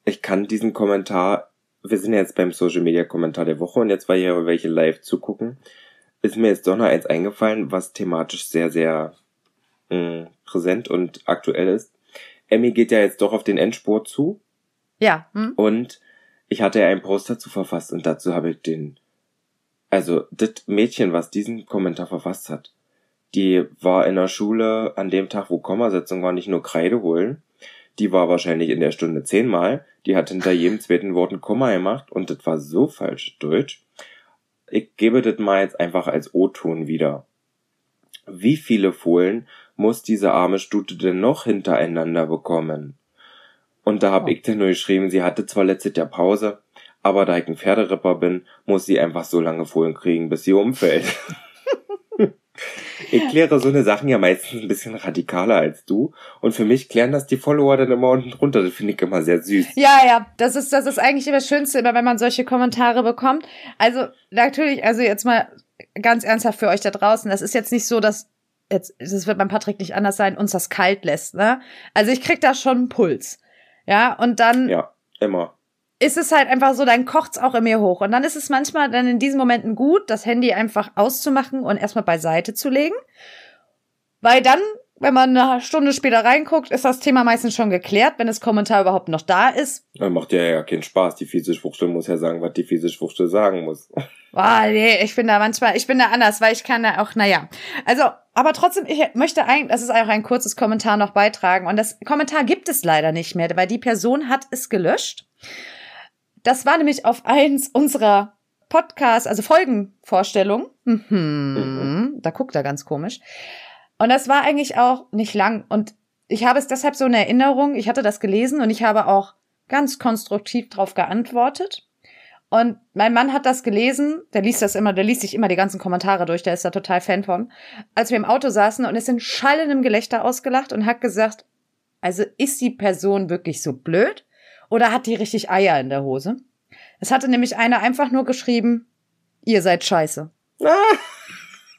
ich kann diesen Kommentar, wir sind jetzt beim Social Media Kommentar der Woche und jetzt war hier welche live zugucken, ist mir jetzt doch noch eins eingefallen, was thematisch sehr, sehr mh, präsent und aktuell ist. Emmy geht ja jetzt doch auf den Endspurt zu Ja, hm? und ich hatte ja einen Post dazu verfasst und dazu habe ich den, also das Mädchen, was diesen Kommentar verfasst hat, die war in der Schule an dem Tag, wo Kommasetzung war, nicht nur Kreide holen, die war wahrscheinlich in der Stunde zehnmal, die hat hinter jedem zweiten Wort ein Komma gemacht und das war so falsch Deutsch. Ich gebe das mal jetzt einfach als O-Ton wieder. Wie viele Fohlen muss diese arme Stute denn noch hintereinander bekommen? Und da hab Oh. ich dann nur geschrieben, sie hatte zwar letztes Jahr Pause, aber da ich ein Pferderipper bin, muss sie einfach so lange Fohlen kriegen, bis sie umfällt. ich kläre so eine Sachen ja meistens ein bisschen radikaler als du. Und für mich klären das die Follower dann immer unten drunter. Das finde ich immer sehr süß. Ja, ja, das ist, das ist eigentlich immer das Schönste, immer wenn man solche Kommentare bekommt. Also, natürlich, also jetzt mal ganz ernsthaft für euch da draußen. Das ist jetzt nicht so, dass jetzt, das wird beim Patrick nicht anders sein, uns das kalt lässt, ne? Also ich krieg da schon einen Puls. Ja, und dann Ja, immer. Ist es halt einfach so, dann kocht's auch in mir hoch. Und dann ist es manchmal dann in diesen Momenten gut, das Handy einfach auszumachen und erstmal beiseite zu legen. Weil dann, wenn man eine Stunde später reinguckt, ist das Thema meistens schon geklärt, wenn das Kommentar überhaupt noch da ist. Dann macht ja ja keinen Spaß. Die Physischwuchtel muss ja sagen, was die Physischwuchtel sagen muss. Ah, nee, ich bin da manchmal, ich bin da anders, weil ich kann da auch, naja. Also, aber trotzdem, ich möchte eigentlich, das ist auch ein kurzes Kommentar noch beitragen. Und das Kommentar gibt es leider nicht mehr, weil die Person hat es gelöscht. Das war nämlich auf eins unserer Podcast, also Folgenvorstellung. Mhm. Da guckt er ganz komisch. Und das war eigentlich auch nicht lang. Und ich habe es deshalb so in Erinnerung. Ich hatte das gelesen und ich habe auch ganz konstruktiv darauf geantwortet. Und mein Mann hat das gelesen, der liest das immer, der liest sich immer die ganzen Kommentare durch, der ist da total Fan von. Als wir im Auto saßen und ist in schallendem Gelächter ausgelacht und hat gesagt, also ist die Person wirklich so blöd oder hat die richtig Eier in der Hose? Es hatte nämlich einer einfach nur geschrieben, ihr seid scheiße.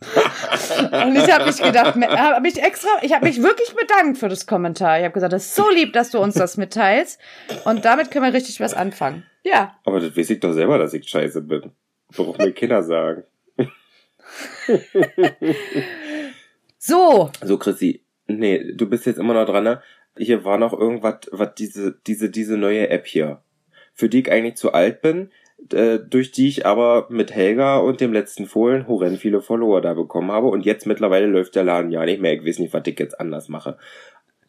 Und ich habe mich gedacht, habe mich extra, ich habe mich wirklich bedankt für das Kommentar. Ich habe gesagt, das ist so lieb, dass du uns das mitteilst. Und damit können wir richtig was anfangen. Ja, Aber das weiß ich doch selber, dass ich scheiße bin. Braucht mir Kinder sagen. so. So, Chrissy. Nee, du bist jetzt immer noch dran, ne? Hier war noch irgendwas, was diese, diese, diese neue App hier. Für die ich eigentlich zu alt bin, äh, durch die ich aber mit Helga und dem letzten Fohlen horrend viele Follower da bekommen habe. Und jetzt mittlerweile läuft der Laden ja nicht mehr. Ich weiß nicht, was ich jetzt anders mache.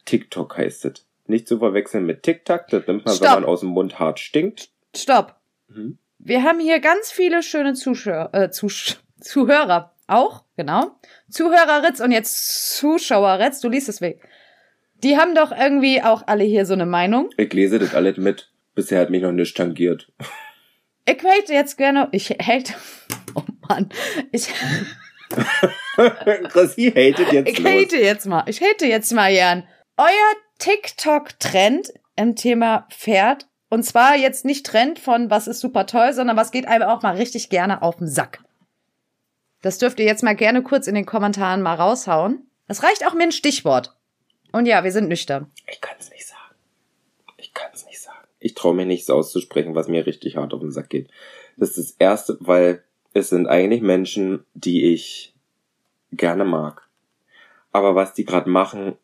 TikTok heißt es. Nicht zu verwechseln mit TikTok. Das nimmt man, Stopp. wenn man aus dem Mund hart stinkt. Stopp. Mhm. Wir haben hier ganz viele schöne Zuschauer, äh, Zusch Zuhörer. Auch, genau. Zuhöreritz und jetzt Zuschaueritz, du liest es weg. Die haben doch irgendwie auch alle hier so eine Meinung. Ich lese das alles mit. Bisher hat mich noch nicht tangiert. Ich hate jetzt gerne, ich hate, oh Mann, ich, Chrissy hatet jetzt ich los. hate jetzt mal, ich hate jetzt mal gern. Euer TikTok-Trend im Thema Pferd, und zwar jetzt nicht Trend von was ist super toll, sondern was geht einem auch mal richtig gerne auf den Sack. Das dürft ihr jetzt mal gerne kurz in den Kommentaren mal raushauen. Das reicht auch mir ein Stichwort. Und ja, wir sind nüchtern. Ich kann es nicht sagen. Ich kann es nicht sagen. Ich traue mir nichts auszusprechen, was mir richtig hart auf den Sack geht. Das ist das Erste, weil es sind eigentlich Menschen, die ich gerne mag. Aber was die gerade machen,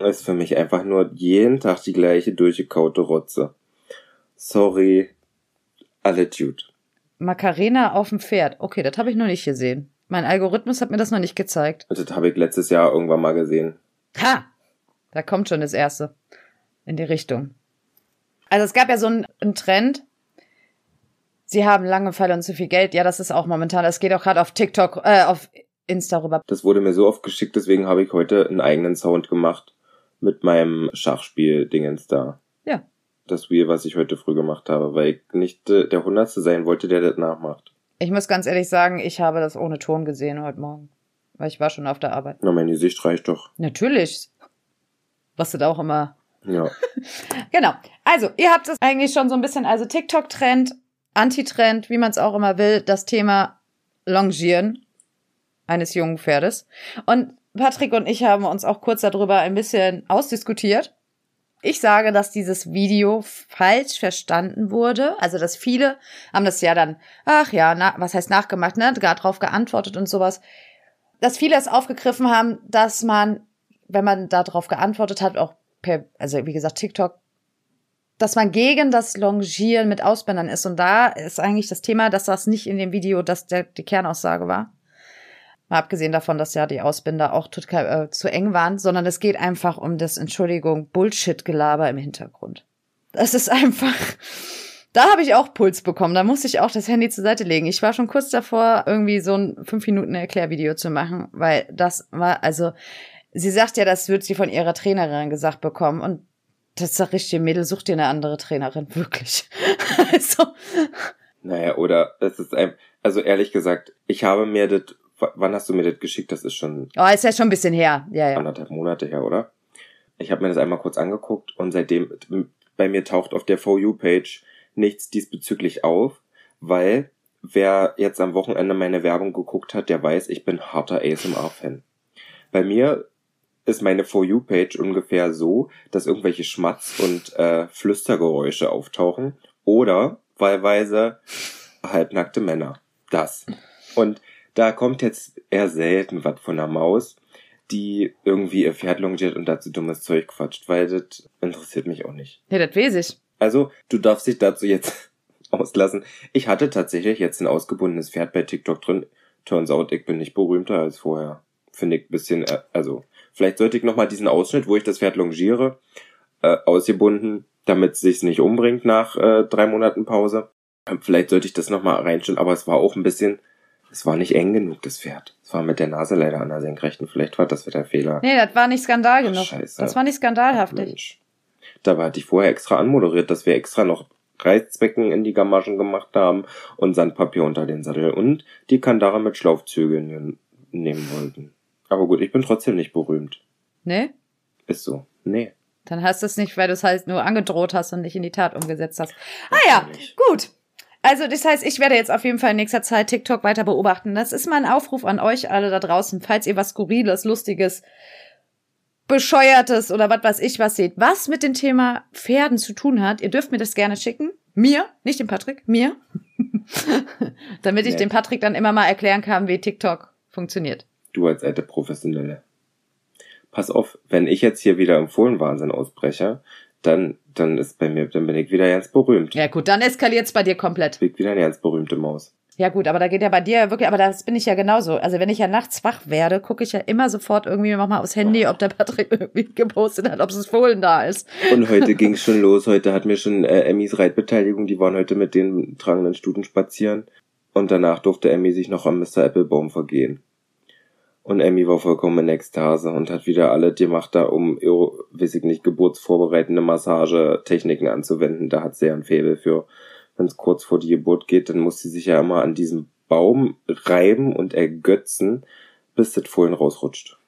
ist für mich einfach nur jeden Tag die gleiche durchgekaute Rotze. Sorry, Attitude. Macarena auf dem Pferd. Okay, das habe ich noch nicht gesehen. Mein Algorithmus hat mir das noch nicht gezeigt. Das habe ich letztes Jahr irgendwann mal gesehen. Ha! Da kommt schon das erste. In die Richtung. Also es gab ja so einen, einen Trend. Sie haben Langeweile und zu viel Geld. Ja, das ist auch momentan. Das geht auch gerade auf TikTok, äh, auf Insta rüber. Das wurde mir so oft geschickt, deswegen habe ich heute einen eigenen Sound gemacht mit meinem Schachspiel-Dingens da. Ja. Das Wheel, was ich heute früh gemacht habe, weil ich nicht äh, der Hundertste sein wollte, der das nachmacht. Ich muss ganz ehrlich sagen, ich habe das ohne Ton gesehen heute Morgen. Weil ich war schon auf der Arbeit. Na, mein Gesicht reicht doch. Natürlich. Was du da auch immer Ja. Genau. Also, ihr habt es eigentlich schon so ein bisschen, also TikTok-Trend, Anti-Trend, wie man es auch immer will, das Thema Longieren eines jungen Pferdes. Und Patrick und ich haben uns auch kurz darüber ein bisschen ausdiskutiert. Ich sage, dass dieses Video falsch verstanden wurde. Also, dass viele haben das ja dann, ach ja, na, was heißt nachgemacht, ne, gar drauf geantwortet und sowas. Dass viele es aufgegriffen haben, dass man, wenn man darauf geantwortet hat, auch per, also wie gesagt, TikTok, dass man gegen das Longieren mit Ausbändern ist. Und da ist eigentlich das Thema, dass das nicht in dem Video, dass der, die Kernaussage war. Mal abgesehen davon, dass ja die Ausbinder auch total, äh, zu eng waren, sondern es geht einfach um das, Entschuldigung, Bullshit-Gelaber im Hintergrund. Das ist einfach, da habe ich auch Puls bekommen. Da musste ich auch das Handy zur Seite legen. Ich war schon kurz davor, irgendwie so ein fünf Minuten Erklärvideo zu machen, weil das war, also, sie sagt ja, das wird sie von ihrer Trainerin gesagt bekommen und das ist doch richtig, Mädel, such dir eine andere Trainerin, wirklich. also, Naja, oder es ist ein, also ehrlich gesagt, ich habe mir das, wann hast du mir das geschickt? Das ist schon oh, ist ja schon ein bisschen her. Ja, ja. anderthalb Monate her, oder? Ich habe mir das einmal kurz angeguckt und seitdem bei mir taucht auf der For You-Page nichts diesbezüglich auf, weil wer jetzt am Wochenende meine Werbung geguckt hat, der weiß, ich bin harter ASMR-Fan. Bei mir ist meine For You-Page ungefähr so, dass irgendwelche Schmatz- und äh, Flüstergeräusche auftauchen oder wahlweise halbnackte Männer. Das. Und da kommt jetzt eher selten was von der Maus, die irgendwie ihr Pferd longiert und dazu dummes Zeug quatscht, weil das interessiert mich auch nicht. Nee, das weiß ich. Also, du darfst dich dazu jetzt auslassen. Ich hatte tatsächlich jetzt ein ausgebundenes Pferd bei TikTok drin. Turns out, ich bin nicht berühmter als vorher. Finde ich ein bisschen, äh, also, vielleicht sollte ich nochmal diesen Ausschnitt, wo ich das Pferd longiere, äh, ausgebunden, damit es sich nicht umbringt nach äh, drei Monaten Pause. Äh, Vielleicht sollte ich das nochmal reinstellen, aber es war auch ein bisschen, es war nicht eng genug, das Pferd. Es war mit der Nase leider an der Senkrechten. Vielleicht war das wieder Fehler. Nee, das war nicht skandal genug. Scheiße. Das war nicht skandalhaftig. Mensch. Dabei hatte ich vorher extra anmoderiert, dass wir extra noch Reißzwecken in die Gamaschen gemacht haben und Sandpapier unter den Sattel und die Kandare mit Schlaufzügeln nehmen wollten. Aber gut, ich bin trotzdem nicht berühmt. Nee? Ist so. Nee. Dann hast du es nicht, weil du es halt nur angedroht hast und nicht in die Tat umgesetzt hast. Ah ja, gut. Also das heißt, ich werde jetzt auf jeden Fall in nächster Zeit TikTok weiter beobachten. Das ist mein Aufruf an euch alle da draußen, falls ihr was Skurriles, Lustiges, Bescheuertes oder was weiß ich was seht, was mit dem Thema Pferden zu tun hat. Ihr dürft mir das gerne schicken. Mir, nicht dem Patrick, mir. Damit ich Nett. dem Patrick dann immer mal erklären kann, wie TikTok funktioniert. Du als alte Professionelle. Pass auf, wenn ich jetzt hier wieder im Fohlenwahnsinn ausbreche, dann, dann ist bei mir, dann bin ich wieder ganz berühmt. Ja gut, dann eskaliert's bei dir komplett. Bin ich wieder eine ganz berühmte Maus. Ja gut, aber da geht ja bei dir wirklich, aber das bin ich ja genauso. Also wenn ich ja nachts wach werde, gucke ich ja immer sofort irgendwie nochmal aufs Handy, ob der Patrick irgendwie gepostet hat, ob es Fohlen da ist. Und heute ging's schon los. Heute hat mir schon äh, Emmys Reitbeteiligung, die waren heute mit den tragenden Stuten spazieren. Und danach durfte Emmy sich noch am Mr. Applebaum vergehen. Und Emmy war vollkommen in Ekstase und hat wieder alle gemacht, da um, weiß ich nicht, geburtsvorbereitende Massagetechniken anzuwenden. Da hat sie ja ein Faible für. Wenn es kurz vor die Geburt geht, dann muss sie sich ja immer an diesem Baum reiben und ergötzen, bis das Fohlen rausrutscht.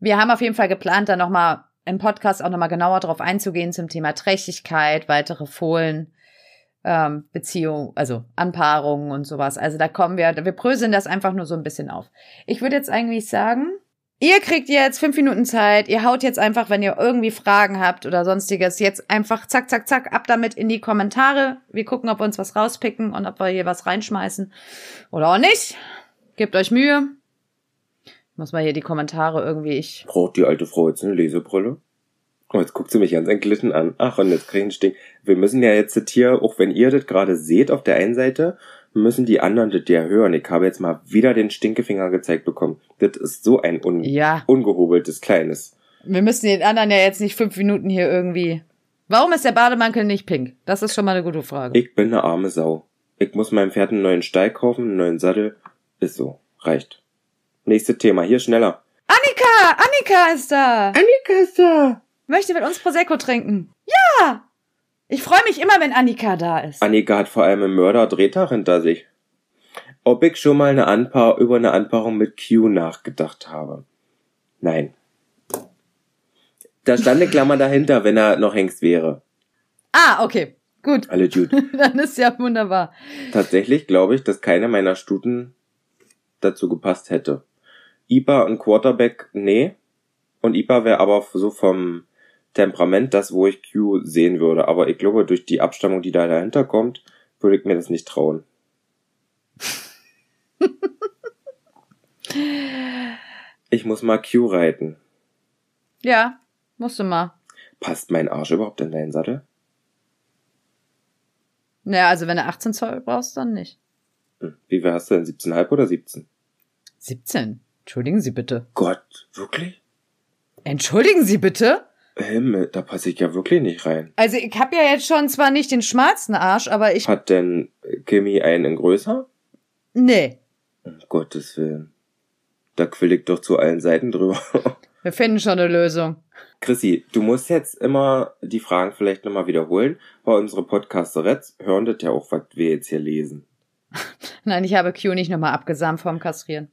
Wir haben auf jeden Fall geplant, da nochmal im Podcast auch nochmal genauer drauf einzugehen zum Thema Trächtigkeit, weitere Fohlen, ähm, Beziehung, also Anpaarungen und sowas. Also da kommen wir, wir bröseln das einfach nur so ein bisschen auf. Ich würde jetzt eigentlich sagen, ihr kriegt jetzt fünf Minuten Zeit, ihr haut jetzt einfach, wenn ihr irgendwie Fragen habt oder sonstiges, jetzt einfach zack, zack, zack, ab damit in die Kommentare. Wir gucken, ob wir uns was rauspicken und ob wir hier was reinschmeißen oder auch nicht. Gebt euch Mühe. Ich muss mal hier die Kommentare irgendwie, ich Braucht die alte Frau jetzt eine Lesebrille? Oh, jetzt guckt sie mich ganz entglitten an. Ach, und jetzt krieg ich einen Stink. Wir müssen ja jetzt das hier, auch wenn ihr das gerade seht auf der einen Seite, müssen die anderen das ja hören. Ich habe jetzt mal wieder den Stinkefinger gezeigt bekommen. Das ist so ein un Ja. ungehobeltes Kleines. Wir müssen den anderen ja jetzt nicht fünf Minuten hier irgendwie. Warum ist der Bademantel nicht pink? Das ist schon mal eine gute Frage. Ich bin eine arme Sau. Ich muss meinem Pferd einen neuen Steig kaufen, einen neuen Sattel. Ist so. Reicht. Nächstes Thema. Hier schneller. Annika! Annika ist da! Annika ist da. Möchte mit uns Prosecco trinken. Ja! Ich freue mich immer, wenn Annika da ist. Annika hat vor allem einen Mörder-Drehtag hinter sich. Ob ich schon mal eine Anpaar über eine Anpaarung mit Q nachgedacht habe? Nein. Da stand eine Klammer dahinter, wenn er noch Hengst wäre. Ah, okay. Gut. Alle Jude. Dann ist ja wunderbar. Tatsächlich glaube ich, dass keine meiner Stuten dazu gepasst hätte. Ipa und Quarterback, nee. Und Ipa wäre aber so vom Temperament das, wo ich Q sehen würde. Aber ich glaube, durch die Abstammung, die da dahinter kommt, würde ich mir das nicht trauen. ich muss mal Q reiten. Ja, musst du mal. Passt mein Arsch überhaupt in deinen Sattel? Naja, also wenn du 18 Zoll brauchst, dann nicht. Hm. Wie viel hast du denn? 17,5 oder 17? 17. Entschuldigen Sie bitte. Gott, wirklich? Entschuldigen Sie bitte? Himmel, da passe ich ja wirklich nicht rein. Also ich habe ja jetzt schon zwar nicht den schmalsten Arsch, aber ich... Hat denn Kimi einen in größer? Nee. Um Gottes Willen. Da quill ich doch zu allen Seiten drüber. Wir finden schon eine Lösung. Chrissy, du musst jetzt immer die Fragen vielleicht nochmal wiederholen, weil unsere Podcasterettes hören das ja auch, was wir jetzt hier lesen. Nein, ich habe Q nicht nochmal abgesamt vom Kastrieren.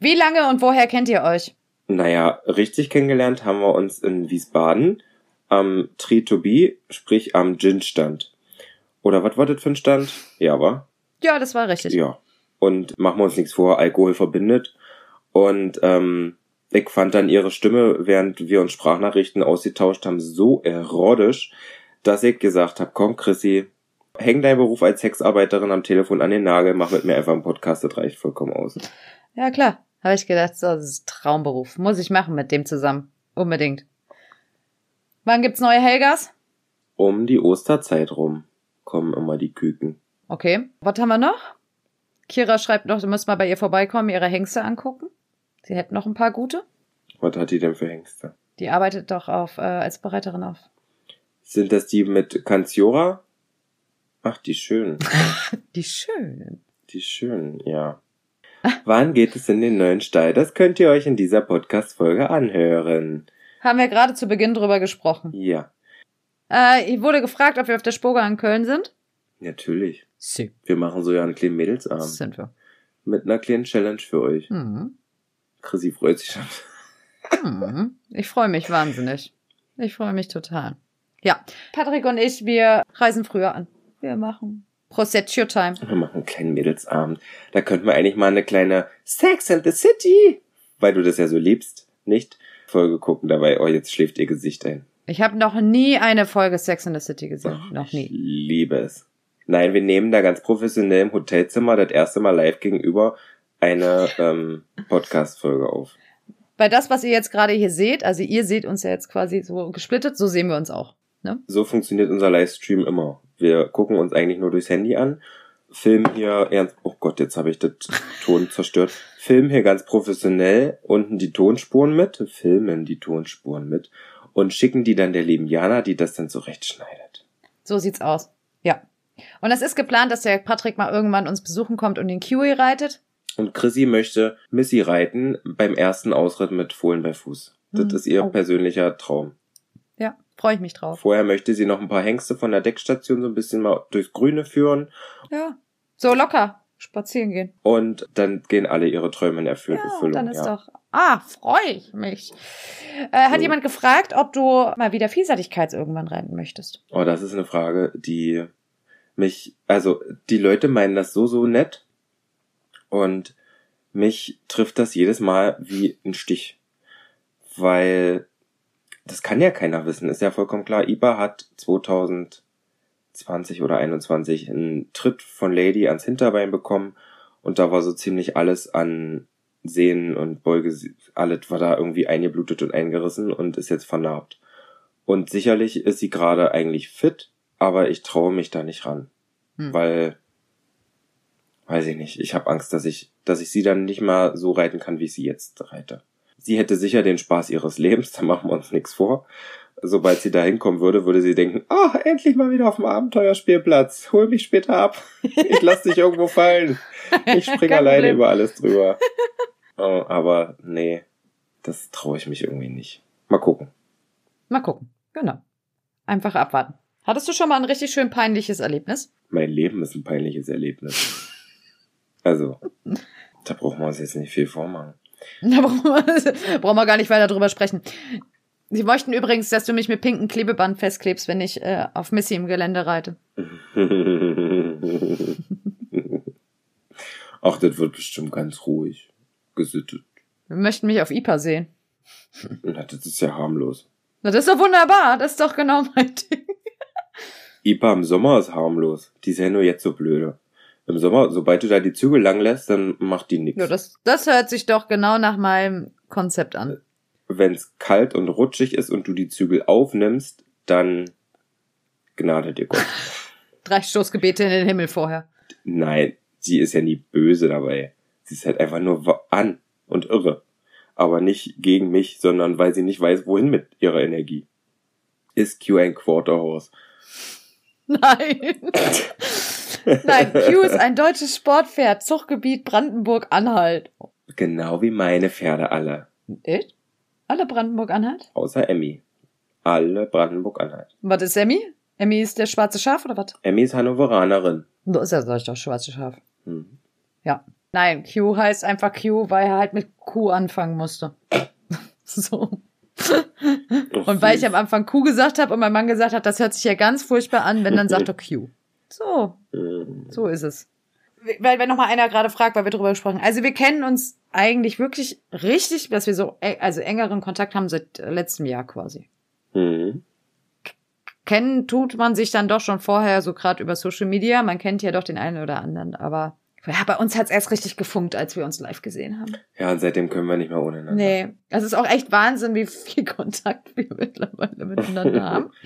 Wie lange und woher kennt ihr euch? Naja, richtig kennengelernt haben wir uns in Wiesbaden am Tree to Be, sprich am Gin-Stand. Oder was war das für ein Stand? Ja, war? Ja, das war richtig. Ja. Und machen wir uns nichts vor, Alkohol verbindet. Und ähm, ich fand dann ihre Stimme, während wir uns Sprachnachrichten ausgetauscht haben, so erotisch, dass ich gesagt habe, komm Chrissy, häng deinen Beruf als Sexarbeiterin am Telefon an den Nagel, mach mit mir einfach einen Podcast, das reicht vollkommen aus. Ja, klar. Habe ich gedacht, so, das ist Traumberuf. Muss ich machen mit dem zusammen. Unbedingt. Wann gibt's neue Helgas? Um die Osterzeit rum kommen immer die Küken. Okay. Was haben wir noch? Kira schreibt noch, du musst mal bei ihr vorbeikommen, ihre Hengste angucken. Sie hätten noch ein paar gute. Was hat die denn für Hengste? Die arbeitet doch auf, äh, als Bereiterin auf. Sind das die mit Kanziora? Ach, die schönen. Die schönen. Die schönen, ja. Wann geht es in den neuen Stall? Das könnt ihr euch in dieser Podcast-Folge anhören. Haben wir gerade zu Beginn drüber gesprochen. Ja, Äh, ich wurde gefragt, ob wir auf der Spoga in Köln sind. natürlich. Sie. Wir machen so ja einen kleinen Mädelsabend. Das sind wir. Mit einer kleinen Challenge für euch. Mhm. Chrissy freut sich schon. Mhm. Ich freue mich wahnsinnig. Ich freue mich total. Ja, Patrick und ich, wir reisen früher an. Wir machen Prosecco Time. Wir machen einen kleinen Mädelsabend. Da könnten wir eigentlich mal eine kleine Sex and the City, weil du das ja so liebst, nicht? Folge gucken dabei. Oh, jetzt schläft ihr Gesicht ein. Ich habe noch nie eine Folge Sex in the City gesehen. Ach, noch Ich nie. liebe es. Nein, wir nehmen da ganz professionell im Hotelzimmer das erste Mal live gegenüber eine ähm, Podcast-Folge auf. Weil das, was ihr jetzt gerade hier seht, also ihr seht uns ja jetzt quasi so gesplittet, so sehen wir uns auch. ne? So funktioniert unser Livestream immer. Wir gucken uns eigentlich nur durchs Handy an, filmen hier ernst, oh Gott, jetzt habe ich das Ton zerstört, filmen hier ganz professionell unten die Tonspuren mit, filmen die Tonspuren mit und schicken die dann der lieben Jana, die das dann zurechtschneidet. So sieht's aus. Ja. Und es ist geplant, dass der Patrick mal irgendwann uns besuchen kommt und den Kiwi reitet. Und Chrissy möchte Missy reiten beim ersten Ausritt mit Fohlen bei Fuß. Das Hm. ist ihr Oh. persönlicher Traum. Freue ich mich drauf. Vorher möchte sie noch ein paar Hengste von der Deckstation so ein bisschen mal durchs Grüne führen Ja. So locker spazieren gehen. und dann gehen alle ihre Träume in Erfüll- Ja, Erfüllung. dann ist ja. doch. Ah, freue ich mich. Äh, hat So. jemand gefragt, ob du mal wieder Vielseitigkeits irgendwann reiten möchtest? Oh, das ist eine Frage, die mich, also die Leute meinen das so, so nett und mich trifft das jedes Mal wie ein Stich. Weil das kann ja keiner wissen, ist ja vollkommen klar. IBA hat 2020 oder 21 einen Tritt von Lady ans Hinterbein bekommen und da war so ziemlich alles an Sehnen und Beuge, alles war da irgendwie eingeblutet und eingerissen und ist jetzt vernarbt. Und sicherlich ist sie gerade eigentlich fit, aber ich traue mich da nicht ran. Hm. Weil, weiß ich nicht, ich habe Angst, dass ich, dass ich sie dann nicht mal so reiten kann, wie ich sie jetzt reite. Sie hätte sicher den Spaß ihres Lebens, da machen wir uns nichts vor. Sobald sie da hinkommen würde, würde sie denken, ah, endlich mal wieder auf dem Abenteuerspielplatz. Hol mich später ab. Ich lass dich irgendwo fallen. Ich spring alleine über alles drüber. Oh, aber nee, das traue ich mich irgendwie nicht. Mal gucken. Mal gucken. Genau. Einfach abwarten. Hattest du schon mal ein richtig schön peinliches Erlebnis? Mein Leben ist ein peinliches Erlebnis. Also, da brauchen wir uns jetzt nicht viel vormachen. Da brauchen wir, brauchen wir gar nicht weiter drüber sprechen. Sie möchten übrigens, dass du mich mit pinken Klebeband festklebst, wenn ich äh, auf Missy im Gelände reite. Ach, das wird bestimmt ganz ruhig. Gesittet. Wir möchten mich auf IPA sehen. Na, das ist ja harmlos. Na, das ist doch wunderbar. Das ist doch genau mein Ding. IPA im Sommer ist harmlos. Die ja nur jetzt so blöde. Im Sommer, sobald du da die Zügel lang lässt, dann macht die nichts. Ja, das, das hört sich doch genau nach meinem Konzept an. Wenn es kalt und rutschig ist und du die Zügel aufnimmst, dann gnade dir Gott. Drei Stoßgebete in den Himmel vorher. Nein, sie ist ja nie böse dabei. Sie ist halt einfach nur an und irre. Aber nicht gegen mich, sondern weil sie nicht weiß, wohin mit ihrer Energie. Ist Q ein Quarterhorse? Nein. Nein, Q ist ein deutsches Sportpferd. Zuchtgebiet Brandenburg-Anhalt. Genau wie meine Pferde alle. Echt? Alle Brandenburg-Anhalt? Außer Emmy. Alle Brandenburg-Anhalt. Was ist Emmy? Emmy ist der schwarze Schaf oder was? Emmy ist Hannoveranerin. Da ist ja sag ich doch schwarze Schaf. Hm. Ja. Nein, Q heißt einfach Q, weil er halt mit Q anfangen musste. so. Und weil ich am Anfang Q gesagt habe und mein Mann gesagt hat, das hört sich ja ganz furchtbar an, wenn dann sagt er Q. So, Hm. so ist es. Weil, wenn noch mal einer gerade fragt, weil wir drüber gesprochen haben. Also wir kennen uns eigentlich wirklich richtig, dass wir so, also engeren Kontakt haben seit äh, letztem Jahr quasi. Hm. Kennen tut man sich dann doch schon vorher, so gerade über Social Media. Man kennt ja doch den einen oder anderen, aber ja, bei uns hat's erst richtig gefunkt, als wir uns live gesehen haben. Ja, und seitdem können wir nicht mehr ohne. Nee, es ist auch echt Wahnsinn, wie viel Kontakt wir mittlerweile miteinander haben.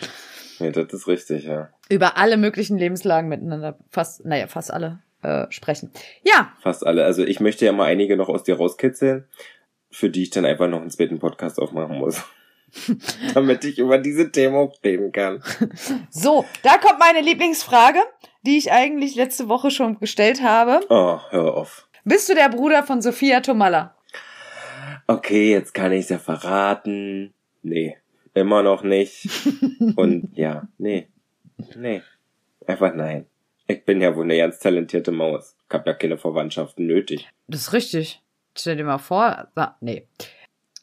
Nee, das ist richtig, ja. Über alle möglichen Lebenslagen miteinander, fast, naja, fast alle äh, sprechen. Ja, Fast alle. Also ich möchte ja mal einige noch aus dir rauskitzeln, für die ich dann einfach noch einen zweiten Podcast aufmachen muss. Damit ich über diese Themen auch reden kann. so, da kommt meine Lieblingsfrage, die ich eigentlich letzte Woche schon gestellt habe. Oh, hör auf. Bist du der Bruder von Sophia Tomalla? Okay, jetzt kann ich's ja verraten. Nee, immer noch nicht. Und ja, nee. Nee. Einfach nein. Ich bin ja wohl eine ganz talentierte Maus. Ich hab ja keine Verwandtschaften nötig. Das ist richtig. Stell dir mal vor, na, nee.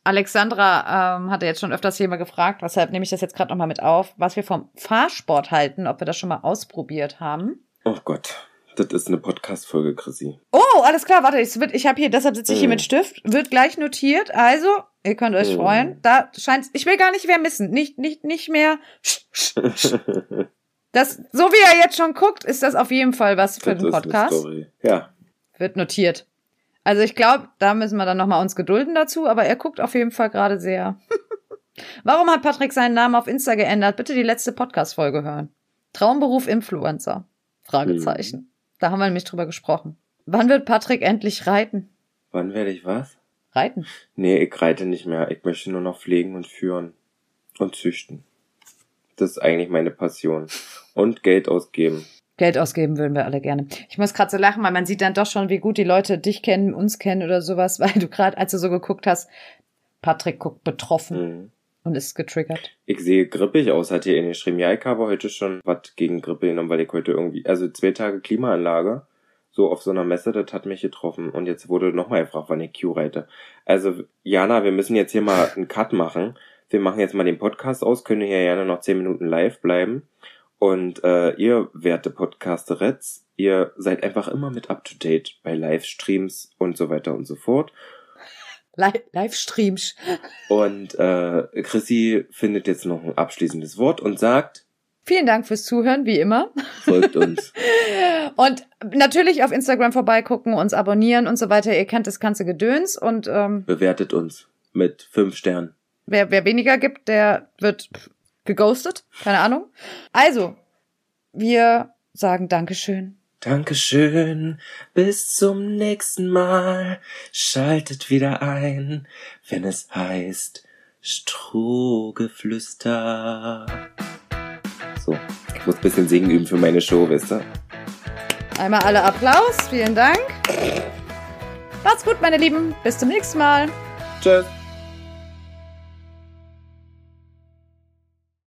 Alexandra ähm, hatte jetzt schon öfters hier mal gefragt, weshalb nehme ich das jetzt gerade nochmal mit auf, was wir vom Fahrsport halten, ob wir das schon mal ausprobiert haben. Oh Gott. Das ist eine Podcast-Folge, Chrissy. Oh, alles klar, warte, ich, ich habe hier, deshalb sitze ich hier Mm. mit Stift, wird gleich notiert, also, ihr könnt euch Mm. freuen. Da scheint ich will gar nicht mehr missen, nicht, nicht, nicht mehr. Das, so wie er jetzt schon guckt, ist das auf jeden Fall was für Das den Podcast. Ja. Wird notiert. Also ich glaube, da müssen wir dann nochmal uns gedulden dazu, aber er guckt auf jeden Fall gerade sehr Warum hat Patrick seinen Namen auf Insta geändert? Bitte die letzte Podcast-Folge hören. Traumberuf Influencer? Fragezeichen. Mhm. Da haben wir nämlich drüber gesprochen. Wann wird Patrick endlich reiten? Wann werde ich was? Reiten? Nee, ich reite nicht mehr. Ich möchte nur noch pflegen und führen. Und züchten. Das ist eigentlich meine Passion. Und Geld ausgeben. Geld ausgeben würden wir alle gerne. Ich muss gerade so lachen, weil man sieht dann doch schon, wie gut die Leute dich kennen, uns kennen oder sowas, weil du gerade, als du so geguckt hast, Patrick guckt betroffen Mhm. Und ist getriggert. Ich sehe grippig aus, hat hier in geschrieben. Ja, ich habe heute schon was gegen Grippe genommen, weil ich heute irgendwie, also zwei Tage Klimaanlage, so auf so einer Messe, das hat mich getroffen. Und jetzt wurde nochmal gefragt, wann ich Q reite. Also, Jana, wir müssen jetzt hier mal einen Cut machen. Wir machen jetzt mal den Podcast aus, können hier gerne noch zehn Minuten live bleiben. Und äh, ihr, werte Podcasterets, ihr seid einfach immer mit up to date bei Livestreams und so weiter und so fort. Li Livestreams. Und äh, Chrissy findet jetzt noch ein abschließendes Wort und sagt, Vielen Dank fürs Zuhören, wie immer. folgt uns. Und natürlich auf Instagram vorbeigucken, uns abonnieren und so weiter. Ihr kennt das ganze Gedöns. Und ähm, Bewertet uns mit fünf Sternen. wer, wer weniger gibt, der wird geghostet. Keine Ahnung. Also, wir sagen Dankeschön. Dankeschön, bis zum nächsten Mal. Schaltet wieder ein, wenn es heißt Strohgeflüster. So, ich muss ein bisschen singen üben für meine Show, wisst ihr? Einmal alle Applaus. Vielen Dank. Macht's gut, meine Lieben. Bis zum nächsten Mal. Tschüss.